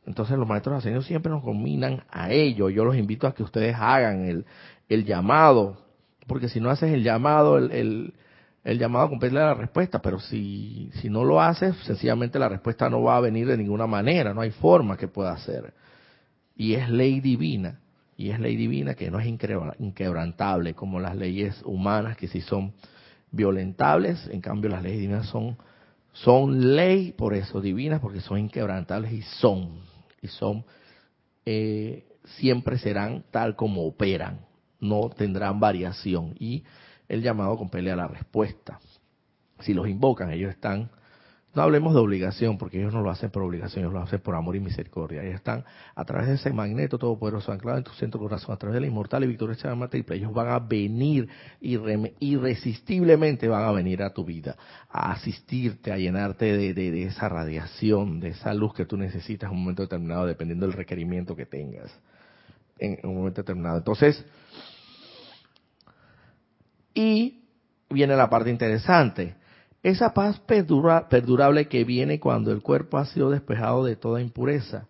Entonces los maestros ascendidos siempre nos combinan a ello. Yo los invito a que ustedes hagan el, el llamado, porque si no haces el llamado, el, el, el llamado completa la respuesta, pero si, si no lo haces, sencillamente la respuesta no va a venir de ninguna manera, no hay forma que pueda hacer. Y es ley divina y es ley divina que no es inquebrantable como las leyes humanas que sí son violentables, en cambio las leyes divinas son son ley por eso divinas porque son inquebrantables y son y son eh, siempre serán tal como operan, no tendrán variación. Y el llamado compele a la respuesta. Si los invocan, ellos están no hablemos de obligación, porque ellos no lo hacen por obligación, ellos lo hacen por amor y misericordia. Ellos están a través de ese magneto todopoderoso anclado en tu centro corazón, a través de la inmortal y victoriosa llama triple. Ellos van a venir irresistiblemente, van a venir a tu vida, a asistirte, a llenarte de, de esa radiación, de esa luz que tú necesitas en un momento determinado, dependiendo del requerimiento que tengas en un momento determinado. Entonces, y viene la parte interesante esa paz perdurable que viene cuando el cuerpo ha sido despejado de toda impureza,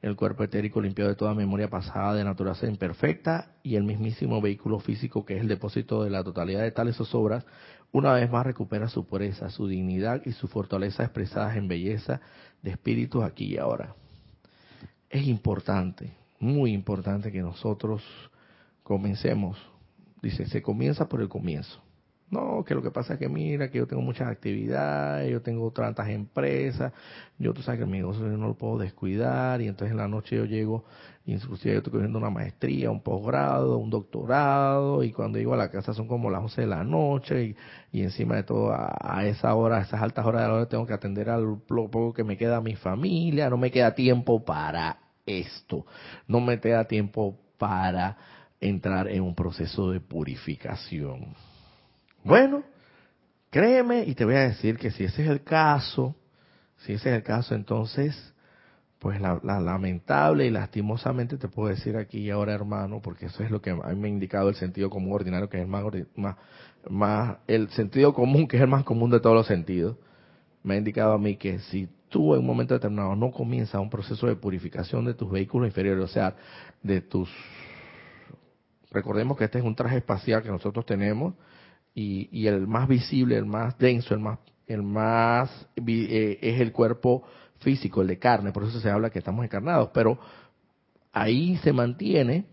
el cuerpo etérico limpiado de toda memoria pasada de naturaleza imperfecta y el mismísimo vehículo físico que es el depósito de la totalidad de tales obras, una vez más recupera su pureza, su dignidad y su fortaleza expresadas en belleza de espíritus aquí y ahora. Es importante, muy importante que nosotros comencemos. Dice, se comienza por el comienzo. No, que lo que pasa es que mira, que yo tengo muchas actividades, yo tengo tantas empresas, yo tú sabes que mi negocio no lo puedo descuidar y entonces en la noche yo llego, inclusive yo estoy cogiendo una maestría, un posgrado, un doctorado y cuando llego a la casa son como las 11 de la noche y, encima de todo a, esa hora, a esas altas horas de la hora tengo que atender al poco que me queda a mi familia, no me queda tiempo para esto, no me queda tiempo para entrar en un proceso de purificación. Bueno, créeme y te voy a decir que si ese es el caso, si ese es el caso, entonces, pues la, lamentable y lastimosamente te puedo decir aquí y ahora, hermano, porque eso es lo que a mí me ha indicado el sentido común ordinario, que es el más, más, más, el sentido común, que es el más común de todos los sentidos, me ha indicado a mí que si tú en un momento determinado no comienzas un proceso de purificación de tus vehículos inferiores, o sea, de tus... Recordemos que este es un traje espacial que nosotros tenemos, y, el más visible, el más denso, el más, el más eh, es el cuerpo físico, el de carne, por eso se habla que estamos encarnados, pero ahí se mantiene,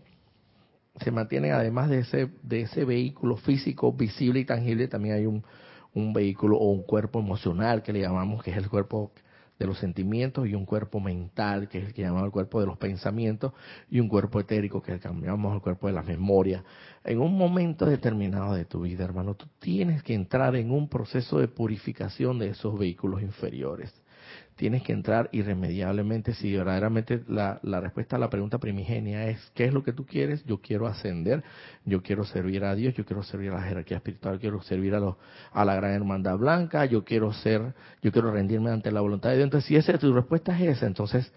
se mantiene además de ese, de ese vehículo físico visible y tangible, también hay un, un vehículo o un cuerpo emocional que le llamamos, que es el cuerpo de los sentimientos y un cuerpo mental, que es el que llamamos el cuerpo de los pensamientos, y un cuerpo etérico, que es el que llamamos el cuerpo de la memoria. En un momento determinado de tu vida, hermano, tú tienes que entrar en un proceso de purificación de esos vehículos inferiores tienes que entrar irremediablemente. Si verdaderamente la, la, respuesta a la pregunta primigenia es ¿qué es lo que tú quieres? Yo quiero ascender, yo quiero servir a Dios, yo quiero servir a la jerarquía espiritual, quiero servir a, a la gran hermandad blanca, yo quiero ser, yo quiero rendirme ante la voluntad de Dios. Entonces, si esa tu respuesta es esa, entonces,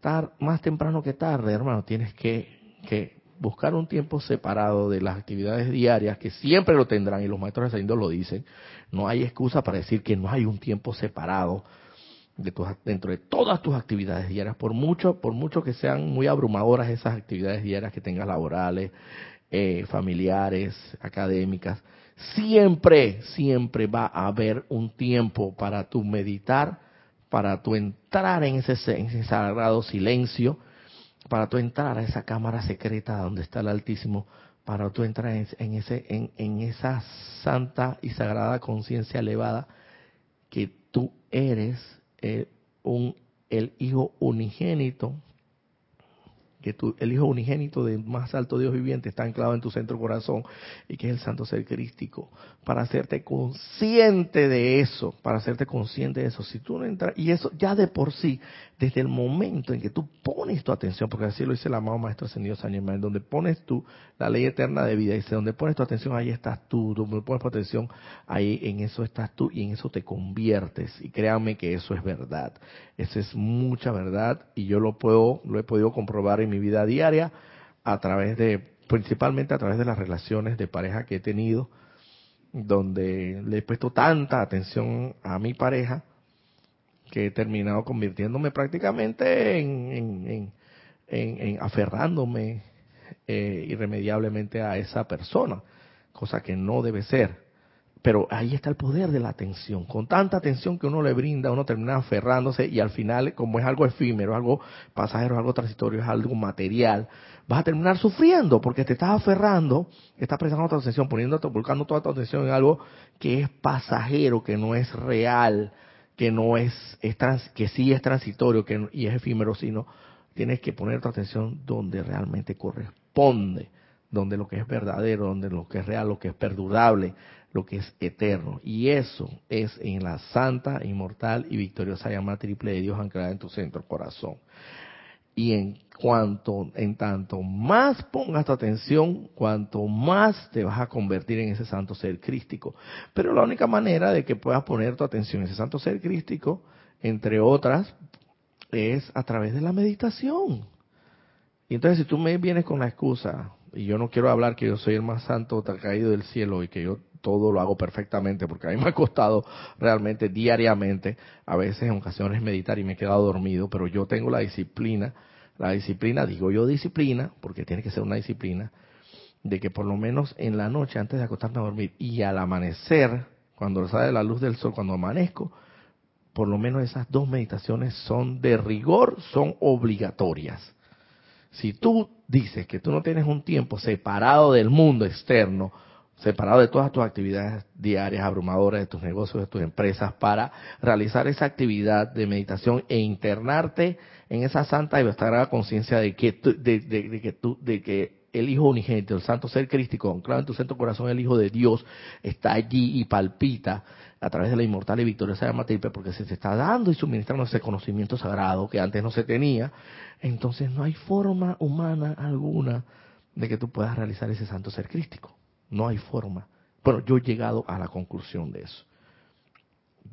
tar, más temprano que tarde, hermano, tienes que, que buscar un tiempo separado de las actividades diarias, que siempre lo tendrán, y los maestros ascendidos lo dicen, no hay excusa para decir que no hay un tiempo separado de dentro de todas tus actividades diarias, por mucho, por mucho que sean muy abrumadoras esas actividades diarias que tengas laborales, eh, familiares, académicas, siempre, siempre va a haber un tiempo para tu meditar, para tu entrar en ese, sagrado silencio, para tu entrar a esa cámara secreta donde está el Altísimo, para tu entrar en, ese, en, en esa santa y sagrada conciencia elevada que tú eres eh, un, el Hijo unigénito que el Hijo unigénito del más alto Dios viviente está anclado en tu centro corazón y que es el Santo Ser Crístico, para hacerte consciente de eso, para hacerte consciente de eso. Si tú no entras, y eso ya de por sí, desde el momento en que tú pones tu atención, porque así lo dice el amado Maestro Ascendido San Germán, donde pones tú la ley eterna de vida, dice, donde pones tu atención, ahí estás tú, donde pones tu atención, ahí en eso estás tú y en eso te conviertes. Y créanme que eso es verdad. Eso es mucha verdad y yo lo puedo, lo he podido comprobar en mi vida diaria a través de, principalmente a través de las relaciones de pareja que he tenido, donde le he puesto tanta atención a mi pareja que he terminado convirtiéndome prácticamente en, en, aferrándome eh, irremediablemente a esa persona, cosa que no debe ser. Pero ahí está el poder de la atención. Con tanta atención que uno le brinda, uno termina aferrándose y al final, como es algo efímero, algo pasajero, algo transitorio, es algo material, vas a terminar sufriendo porque te estás aferrando, estás prestando tu atención, poniendo, volcando toda tu atención en algo que es pasajero, que no es real, que no es, que sí es transitorio que, y es efímero, sino tienes que poner tu atención donde realmente corresponde, donde lo que es verdadero, donde lo que es real, lo que es perdurable, lo que es eterno. Y eso es en la santa, inmortal y victoriosa llama triple de Dios anclada en tu centro corazón. Y en cuanto, en tanto más pongas tu atención, cuanto más te vas a convertir en ese santo ser crístico. Pero la única manera de que puedas poner tu atención en ese santo ser crístico, entre otras, es a través de la meditación. Y entonces si tú me vienes con la excusa, y yo no quiero hablar que yo soy el más santo caído del cielo y que yo todo lo hago perfectamente, porque a mí me ha costado realmente diariamente, a veces en ocasiones meditar y me he quedado dormido, pero yo tengo la disciplina, la disciplina, digo yo disciplina, porque tiene que ser una disciplina, de que por lo menos en la noche antes de acostarme a dormir y al amanecer, cuando sale la luz del sol, cuando amanezco, por lo menos esas dos meditaciones son de rigor, son obligatorias. Si tú dices que tú no tienes un tiempo separado del mundo externo separado de todas tus actividades diarias, abrumadoras, de tus negocios, de tus empresas, para realizar esa actividad de meditación e internarte en esa santa y la conciencia de que, de, de, que tú, de que el Hijo Unigente, el Santo Ser Crístico, anclado en tu centro corazón, el Hijo de Dios, está allí y palpita a través de la inmortal y victoriosa llama porque se te está dando y suministrando ese conocimiento sagrado que antes no se tenía, entonces no hay forma humana alguna de que tú puedas realizar ese Santo Ser Crístico. No hay forma. Bueno, yo he llegado a la conclusión de eso.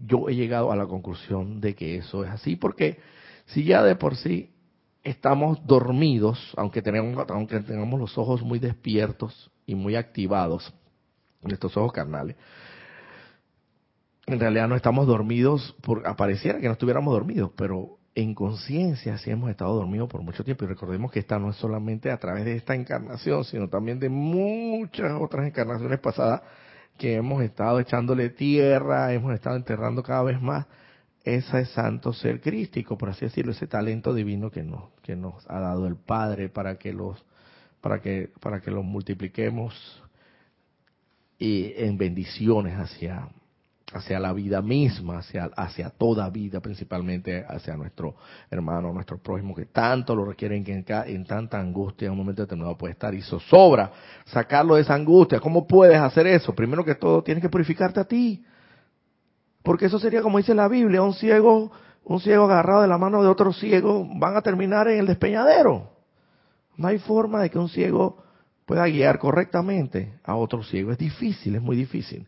Yo he llegado a la conclusión de que eso es así, porque si ya de por sí estamos dormidos, aunque tengamos los ojos muy despiertos y muy activados, estos ojos carnales, en realidad no estamos dormidos, por, apareciera que no estuviéramos dormidos, pero en conciencia sí hemos estado dormidos por mucho tiempo. Y recordemos que esta no es solamente a través de esta encarnación, sino también de muchas otras encarnaciones pasadas que hemos estado echándole tierra, hemos estado enterrando cada vez más ese santo ser crístico, por así decirlo, ese talento divino que nos, que nos ha dado el Padre para que los, para que, para que los multipliquemos y en bendiciones hacia, hacia la vida misma, hacia, hacia toda vida, principalmente hacia nuestro hermano, nuestro prójimo, que tanto lo requieren, que en, en tanta angustia en un momento determinado puede estar y sobra sacarlo de esa angustia. ¿Cómo puedes hacer eso? Primero que todo, tienes que purificarte a ti. Porque eso sería como dice la Biblia, un ciego, un ciego agarrado de la mano de otro ciego van a terminar en el despeñadero. No hay forma de que un ciego pueda guiar correctamente a otro ciego. Es difícil, es muy difícil.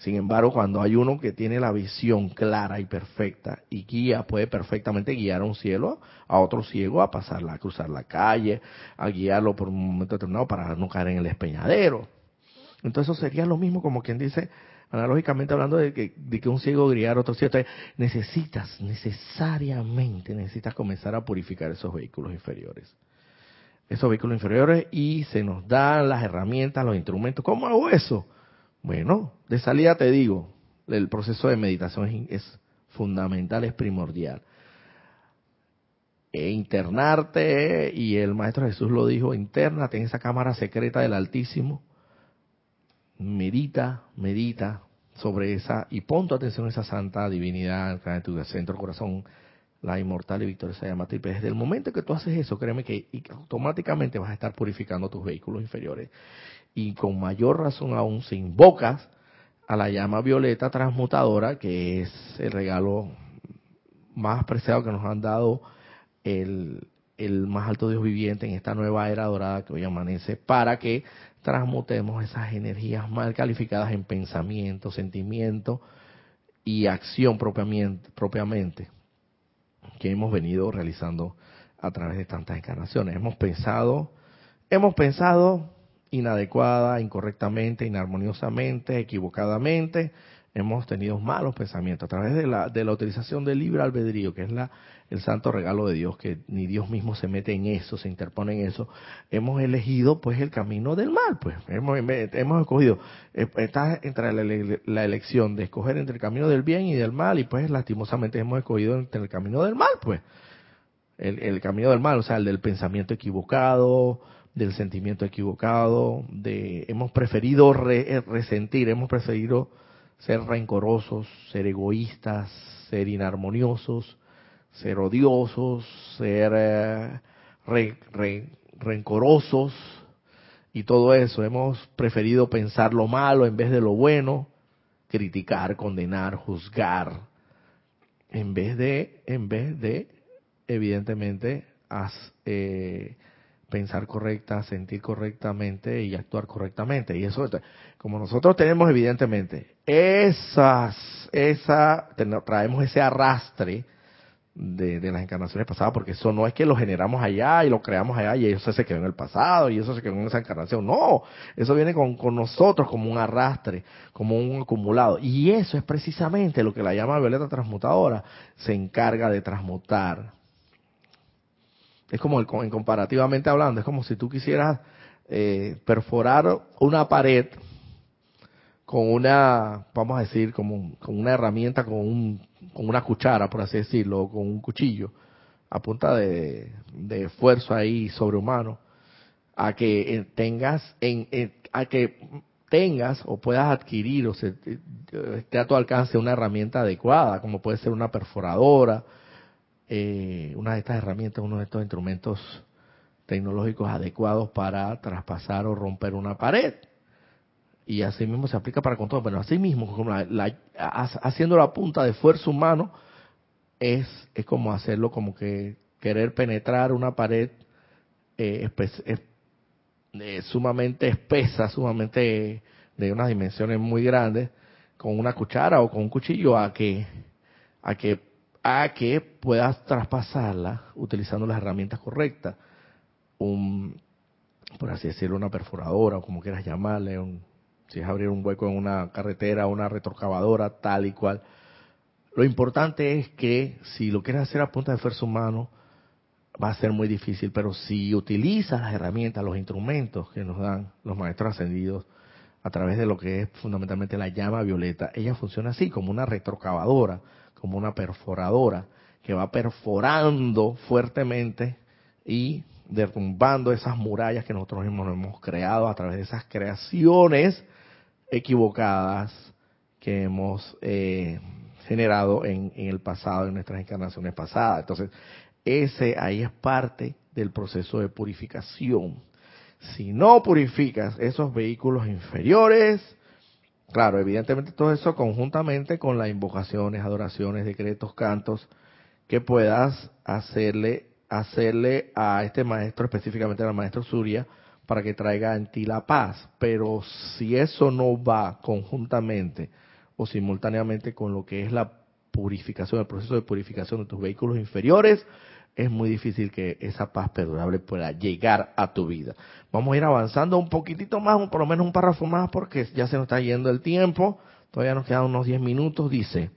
Sin embargo, cuando hay uno que tiene la visión clara y perfecta y guía, puede perfectamente guiar a un cielo, a otro ciego a pasarla, a cruzar la calle, a guiarlo por un momento determinado para no caer en el despeñadero. Entonces eso sería lo mismo como quien dice, analógicamente hablando de que, de que un ciego guiar a otro ciego. necesitas, necesariamente necesitas comenzar a purificar esos vehículos inferiores. Esos vehículos inferiores y se nos dan las herramientas, los instrumentos. ¿Cómo hago eso? Bueno, de salida te digo, el proceso de meditación es, fundamental, es primordial. E internarte, y el Maestro Jesús lo dijo, internate en esa cámara secreta del Altísimo, medita, medita sobre esa y pon tu atención en esa santa divinidad en tu centro corazón, la inmortal y victoriosa llama triple. Desde el momento que tú haces eso, créeme que automáticamente vas a estar purificando tus vehículos inferiores. Y con mayor razón aún, si invocas a la llama violeta transmutadora, que es el regalo más preciado que nos han dado el, el más alto Dios viviente en esta nueva era dorada que hoy amanece, para que transmutemos esas energías mal calificadas en pensamiento, sentimiento y acción propiamente, propiamente que hemos venido realizando a través de tantas encarnaciones. Hemos pensado, hemos pensado inadecuada, incorrectamente, inarmoniosamente, equivocadamente, hemos tenido malos pensamientos a través de la, de la utilización del libre albedrío, que es la, el santo regalo de Dios, que ni Dios mismo se mete en eso, se interpone en eso. Hemos elegido pues el camino del mal, pues hemos, hemos escogido, eh, está entre la, elección de escoger entre el camino del bien y del mal, y pues lastimosamente hemos escogido entre el camino del mal, pues. El, el camino del mal, o sea, el del pensamiento equivocado, del sentimiento equivocado, de hemos preferido eh, resentir, hemos preferido ser rencorosos, ser egoístas, ser inarmoniosos, ser odiosos, ser eh, rencorosos y todo eso. Hemos preferido pensar lo malo en vez de lo bueno, criticar, condenar, juzgar, en vez de, en vez de, evidentemente, eh, pensar correcta, sentir correctamente y actuar correctamente. Y eso, como nosotros tenemos evidentemente esas, esa, traemos ese arrastre de, las encarnaciones pasadas, porque eso no es que lo generamos allá y lo creamos allá y eso se quedó en el pasado y eso se quedó en esa encarnación. No, eso viene con, con nosotros como un arrastre, como un acumulado. Y eso es precisamente lo que la llama violeta transmutadora se encarga de transmutar es como, el, en comparativamente hablando, es como si tú quisieras eh, perforar una pared con una, vamos a decir, como, con una herramienta, con, un, con una cuchara, por así decirlo, o con un cuchillo, a punta de, esfuerzo ahí sobrehumano, a que eh, tengas, en, a que tengas o puedas adquirir o se, esté a tu alcance una herramienta adecuada, como puede ser una perforadora, eh, una de estas herramientas, uno de estos instrumentos tecnológicos adecuados para traspasar o romper una pared. Y así mismo se aplica para con todo. Pero así mismo, haciendo la punta de esfuerzo humano, es, es como hacerlo como que querer penetrar una pared eh, eh, sumamente espesa, sumamente de unas dimensiones muy grandes, con una cuchara o con un cuchillo a que a que a que puedas traspasarla utilizando las herramientas correctas. Un, por así decirlo, una perforadora o como quieras llamarle, un, si es abrir un hueco en una carretera, una retrocavadora, tal y cual. Lo importante es que si lo quieres hacer a punta de esfuerzo humano, va a ser muy difícil, pero si utilizas las herramientas, los instrumentos que nos dan los maestros ascendidos a través de lo que es fundamentalmente la llama violeta, ella funciona así, como una retrocavadora, como una perforadora, que va perforando fuertemente y derrumbando esas murallas que nosotros mismos hemos creado a través de esas creaciones equivocadas que hemos eh, generado en, en, el pasado, en nuestras encarnaciones pasadas. Entonces, ese ahí es parte del proceso de purificación. Si no purificas esos vehículos inferiores, claro, evidentemente todo eso conjuntamente con las invocaciones, adoraciones, decretos, cantos, que puedas hacerle, hacerle a este maestro, específicamente al maestro Surya, para que traiga en ti la paz. Pero si eso no va conjuntamente o simultáneamente con lo que es la purificación, el proceso de purificación de tus vehículos inferiores, es muy difícil que esa paz perdurable pueda llegar a tu vida. Vamos a ir avanzando un poquitito más, por lo menos un párrafo más, porque ya se nos está yendo el tiempo. Todavía nos quedan unos 10 minutos. Dice,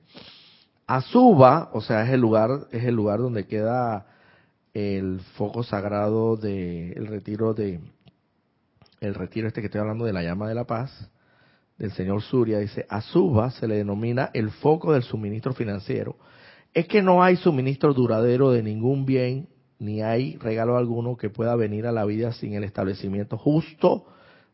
Azuba, o sea, es el lugar, es el lugar donde queda el foco sagrado del retiro de, el retiro este que estoy hablando de la llama de la paz, del señor Surya, dice, Azuba se le denomina el foco del suministro financiero es que no hay suministro duradero de ningún bien, ni hay regalo alguno que pueda venir a la vida sin el establecimiento justo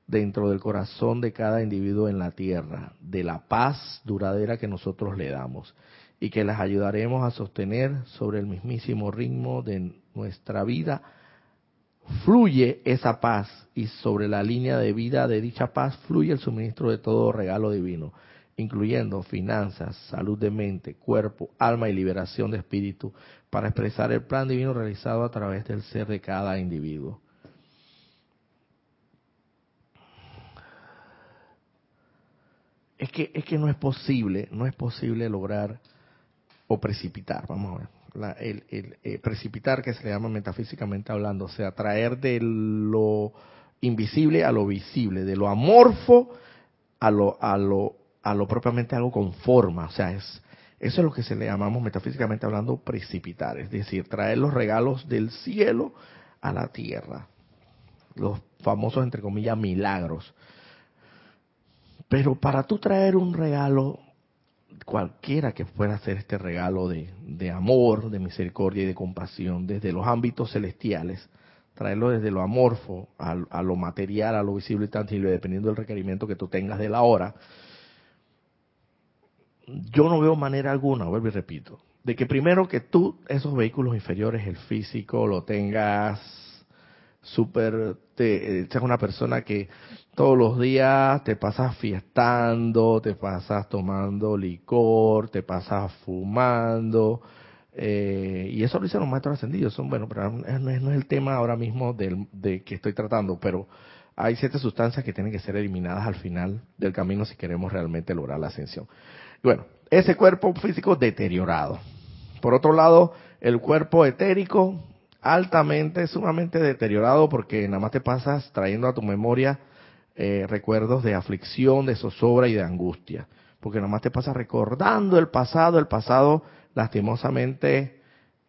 dentro del corazón de cada individuo en la tierra, de la paz duradera que nosotros le damos y que las ayudaremos a sostener sobre el mismísimo ritmo de nuestra vida. Fluye esa paz y sobre la línea de vida de dicha paz fluye el suministro de todo regalo divino incluyendo finanzas, salud de mente, cuerpo, alma y liberación de espíritu, para expresar el plan divino realizado a través del ser de cada individuo. Es que, es que no es posible, no es posible lograr o precipitar, vamos a ver, el, eh, precipitar que se le llama metafísicamente hablando, o sea, traer de lo invisible a lo visible, de lo amorfo a lo, a lo a lo propiamente algo con forma, o sea, es eso es lo que se le llamamos metafísicamente hablando precipitar, es decir, traer los regalos del cielo a la tierra, los famosos entre comillas milagros. Pero para tú traer un regalo, cualquiera que pueda ser este regalo de, de amor, de misericordia y de compasión, desde los ámbitos celestiales, traerlo desde lo amorfo a, a, lo material, a lo visible y tangible, dependiendo del requerimiento que tú tengas de la hora, yo no veo manera alguna, vuelvo y repito, de que primero que tú esos vehículos inferiores, el físico, lo tengas súper, te, seas una persona que todos los días te pasas fiestando, te pasas tomando licor, te pasas fumando, eh, y eso lo dicen los maestros ascendidos, son bueno, pero no es, no es el tema ahora mismo del, de que estoy tratando, pero hay ciertas sustancias que tienen que ser eliminadas al final del camino si queremos realmente lograr la ascensión. Bueno, ese cuerpo físico deteriorado. Por otro lado, el cuerpo etérico altamente, sumamente deteriorado porque nada más te pasas trayendo a tu memoria eh, recuerdos de aflicción, de zozobra y de angustia. Porque nada más te pasas recordando el pasado, el pasado lastimosamente,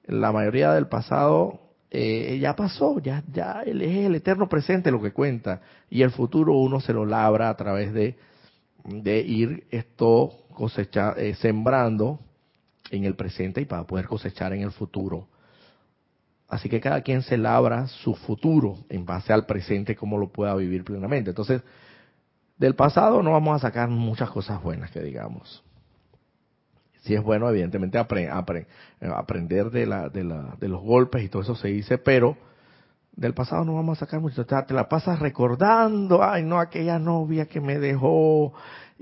la mayoría del pasado eh, ya pasó, ya, ya es el eterno presente lo que cuenta y el futuro uno se lo labra a través de, de ir esto cosechar, eh, sembrando en el presente y para poder cosechar en el futuro. Así que cada quien se labra su futuro en base al presente, como lo pueda vivir plenamente. Entonces, Del pasado no vamos a sacar muchas cosas buenas que digamos. Si es bueno, evidentemente, aprender de, la, de, la, de los golpes y todo eso se dice, pero del pasado no vamos a sacar mucho. Te la pasas recordando, ay, no, aquella novia que me dejó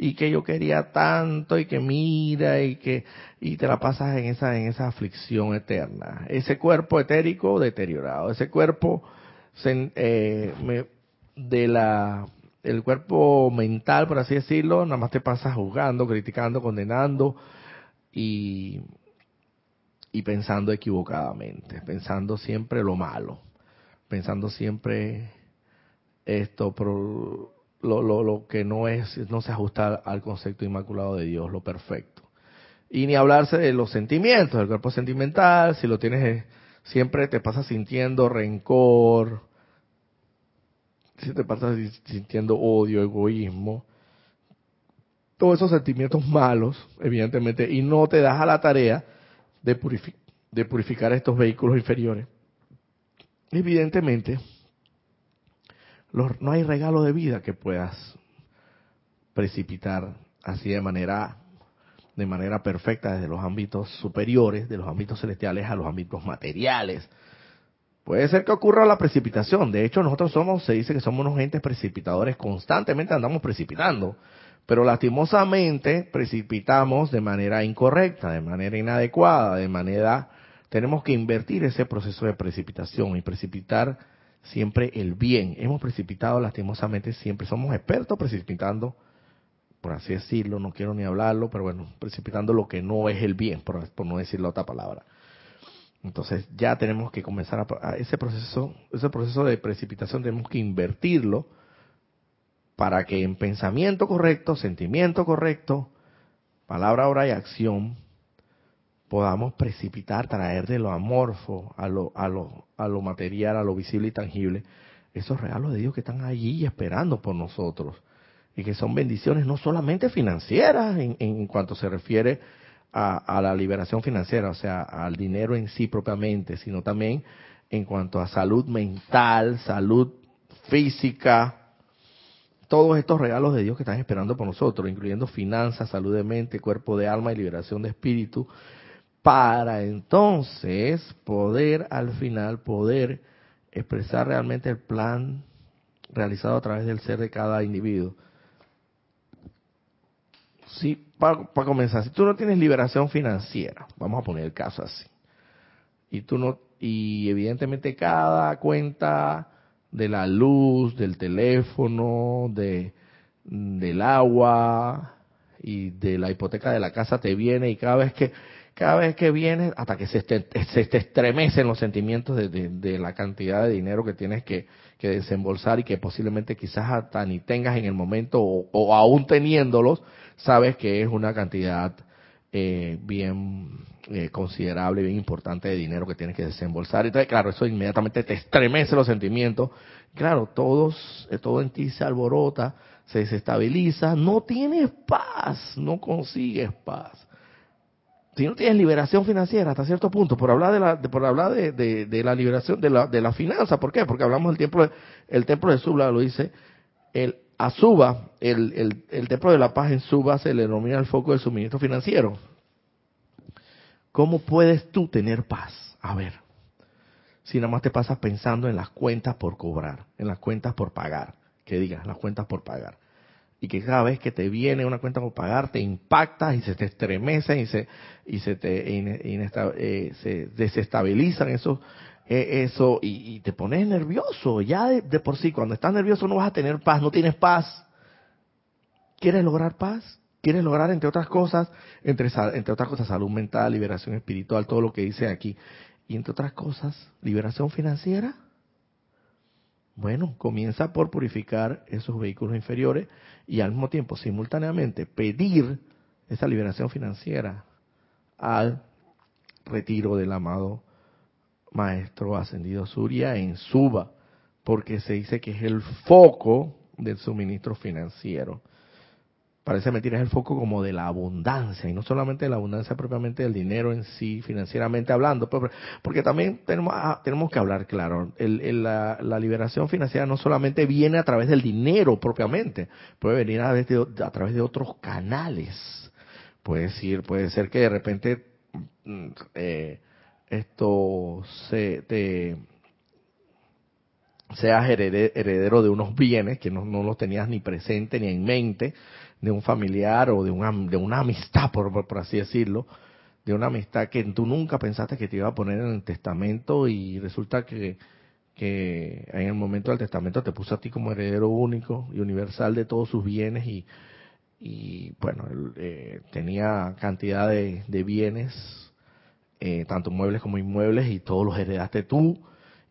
y que yo quería tanto y que mira y que y te la pasas en esa en esa aflicción eterna. Ese cuerpo etérico deteriorado, ese cuerpo eh, de la el cuerpo mental, por así decirlo, nada más te pasas juzgando, criticando, condenando y y pensando equivocadamente, pensando siempre lo malo pensando siempre esto, lo, lo, lo que no es, no se ajusta al concepto inmaculado de Dios, lo perfecto. Y ni hablarse de los sentimientos, del cuerpo sentimental, si lo tienes, eh, siempre te pasas sintiendo rencor, si te pasas sintiendo odio, egoísmo, todos esos sentimientos malos, evidentemente, y no te das a la tarea de, de purificar estos vehículos inferiores evidentemente, no hay regalo de vida que puedas precipitar así de manera de manera perfecta desde los ámbitos superiores, de los ámbitos celestiales a los ámbitos materiales. Puede ser que ocurra la precipitación. De hecho, nosotros somos, se dice que somos unos entes precipitadores, constantemente andamos precipitando. Pero lastimosamente precipitamos de manera incorrecta, de manera inadecuada, de manera tenemos que invertir ese proceso de precipitación y precipitar siempre el bien. Hemos precipitado lastimosamente siempre, somos expertos precipitando, por así decirlo, no quiero ni hablarlo, pero bueno, precipitando lo que no es el bien, por, no decir la otra palabra. Entonces ya tenemos que comenzar a, ese proceso, ese proceso de precipitación tenemos que invertirlo para que en pensamiento correcto, sentimiento correcto, palabra, obra y acción podamos precipitar, traer de lo amorfo a lo, a lo, a lo material, a lo visible y tangible, esos regalos de Dios que están allí esperando por nosotros y que son bendiciones no solamente financieras en, en cuanto se refiere a, a, la liberación financiera, o sea, al dinero en sí propiamente, sino también en cuanto a salud mental, salud física, todos estos regalos de Dios que están esperando por nosotros, incluyendo finanzas, salud de mente, cuerpo de alma y liberación de espíritu, para entonces poder al final poder expresar realmente el plan realizado a través del ser de cada individuo. Sí, para, comenzar, si tú no tienes liberación financiera, vamos a poner el caso así, y tú no, y evidentemente cada cuenta de la luz, del teléfono, de, del agua y de la hipoteca de la casa te viene y cada vez que cada vez que vienes, hasta que se te, se te estremecen los sentimientos de, la cantidad de dinero que tienes que, desembolsar y que posiblemente quizás hasta ni tengas en el momento o, aún teniéndolos, sabes que es una cantidad eh, bien eh, considerable, bien importante de dinero que tienes que desembolsar. Entonces, claro, eso inmediatamente te estremece los sentimientos. Claro, todos, eh, todo en ti se alborota, se desestabiliza, no tienes paz, no consigues paz si no tienes liberación financiera hasta cierto punto, por hablar de la, por hablar de, la liberación de la, finanza, ¿por qué? Porque hablamos del templo, el templo de Suba, lo dice, el a Suba, el, el, templo de la paz en Suba se le denomina el foco del suministro financiero. ¿Cómo puedes tú tener paz? A ver, si nada más te pasas pensando en las cuentas por cobrar, en las cuentas por pagar, que digas, las cuentas por pagar y que cada vez que te viene una cuenta por pagar te impacta y se te estremece y se y se te eh, se desestabilizan eh, eso y, te pones nervioso. Ya de, por sí cuando estás nervioso no vas a tener paz no tienes paz. Quieres lograr paz quieres lograr entre otras cosas entre entre otras cosas salud mental liberación espiritual todo lo que dice aquí y entre otras cosas liberación financiera bueno, comienza por purificar esos vehículos inferiores y al mismo tiempo, simultáneamente, pedir esa liberación financiera al retiro del amado Maestro Ascendido Surya en Suba, porque se dice que es el foco del suministro financiero parece mentira, es el foco como de la abundancia, y no solamente de la abundancia propiamente del dinero en sí, financieramente hablando, porque también tenemos, ah, tenemos que hablar claro, la, liberación financiera no solamente viene a través del dinero propiamente, puede venir a través de, a través de otros canales, puede decir, puede ser que de repente mm, eh, esto se te seas heredero de unos bienes que no, no los tenías ni presente ni en mente, de un familiar o de una, de una amistad, por, por así decirlo, de una amistad que tú nunca pensaste que te iba a poner en el testamento y resulta que, que en el momento del testamento te puso a ti como heredero único y universal de todos sus bienes y, y bueno, eh, tenía cantidad de, de bienes, eh, tanto muebles como inmuebles y todos los heredaste tú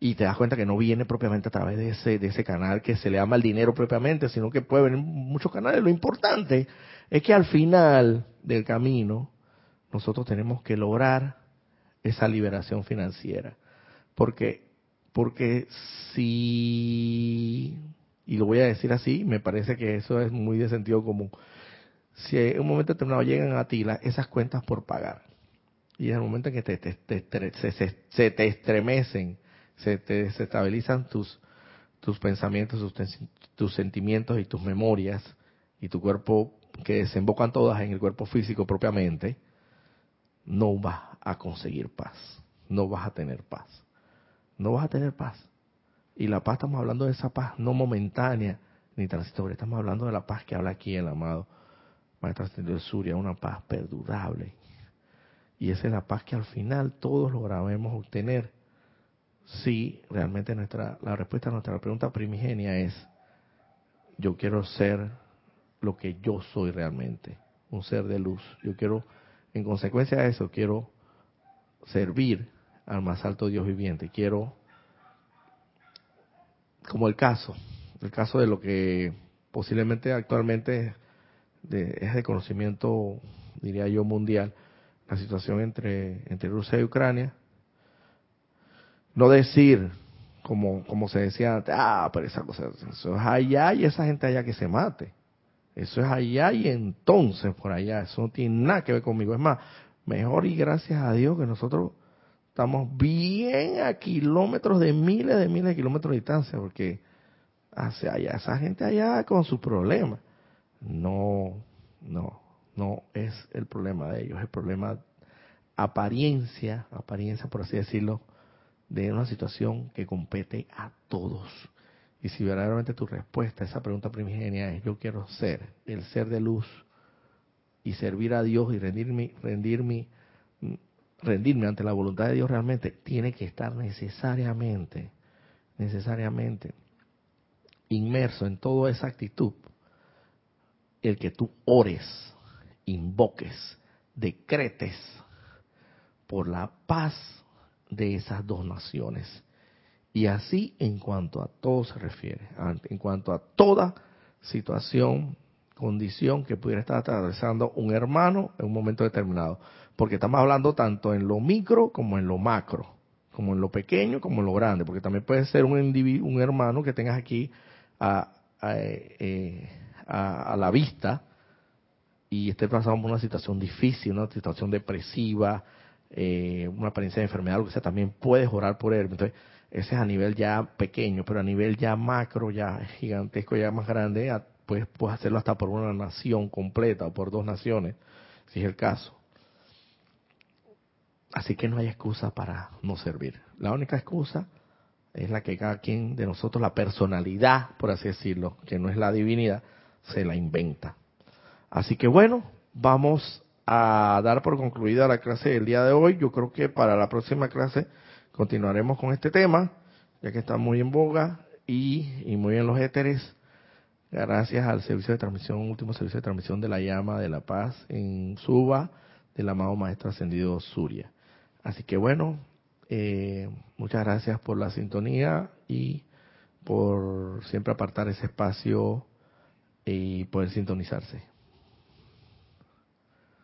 y te das cuenta que no viene propiamente a través de ese, de ese canal que se le llama el dinero propiamente, sino que puede venir muchos canales. Lo importante es que al final del camino nosotros tenemos que lograr esa liberación financiera. Porque, porque si, y lo voy a decir así, me parece que eso es muy de sentido común, si en un momento determinado llegan a ti esas cuentas por pagar, y en el momento en que te, se, se te estremecen, se te desestabilizan tus, tus pensamientos, tus, tus sentimientos y tus memorias y tu cuerpo que desembocan todas en el cuerpo físico propiamente, no vas a conseguir paz, no vas a tener paz, no vas a tener paz. Y la paz estamos hablando de esa paz no momentánea ni transitoria, estamos hablando de la paz que habla aquí el amado Maestro Ascendido Surya, una paz perdurable. Y esa es la paz que al final todos lograremos obtener si realmente nuestra, la respuesta a nuestra pregunta primigenia es, yo quiero ser lo que yo soy realmente, un ser de luz. Yo quiero, en consecuencia de eso, quiero servir al más alto Dios viviente. Quiero, como el caso, el caso de lo que posiblemente actualmente es de conocimiento, diría yo, mundial, la situación entre, entre Rusia y Ucrania, no decir, como, como se decía antes, ah, pero esa cosa, eso es allá y esa gente allá que se mate. Eso es allá y entonces por allá. Eso no tiene nada que ver conmigo. Es más, mejor y gracias a Dios que nosotros estamos bien a kilómetros de miles de miles de kilómetros de distancia, porque hacia allá, esa gente allá con sus problemas. No, no, no es el problema de ellos, es el problema apariencia, apariencia por así decirlo, de una situación que compete a todos. Y si verdaderamente tu respuesta a esa pregunta primigenia es yo quiero ser el ser de luz y servir a Dios y rendirme, rendirme, rendirme ante la voluntad de Dios realmente, tiene que estar necesariamente, necesariamente inmerso en toda esa actitud el que tú ores, invoques, decretes por la paz de esas dos naciones. Y así en cuanto a todo se refiere, en cuanto a toda situación, condición que pudiera estar atravesando un hermano en un momento determinado. Porque estamos hablando tanto en lo micro como en lo macro, como en lo pequeño como en lo grande, porque también puede ser un, un hermano que tengas aquí a, eh, a, a la vista y esté pasando por una situación difícil, una situación depresiva, eh, una apariencia de enfermedad, lo que sea, también puedes orar por él. Entonces, ese es a nivel ya pequeño, pero a nivel ya macro, ya gigantesco, ya más grande, pues puedes hacerlo hasta por una nación completa o por dos naciones, si es el caso. Así que no hay excusa para no servir. La única excusa es la que cada quien de nosotros, la personalidad, por así decirlo, que no es la divinidad, se la inventa. Así que bueno, vamos a dar por concluida la clase del día de hoy. Yo creo que para la próxima clase continuaremos con este tema, ya que está muy en boga y, y muy en los éteres, gracias al servicio de transmisión, último servicio de transmisión de la llama de la paz en Suba del amado Maestro Ascendido Surya. Así que bueno, eh, muchas gracias por la sintonía y por siempre apartar ese espacio y poder sintonizarse.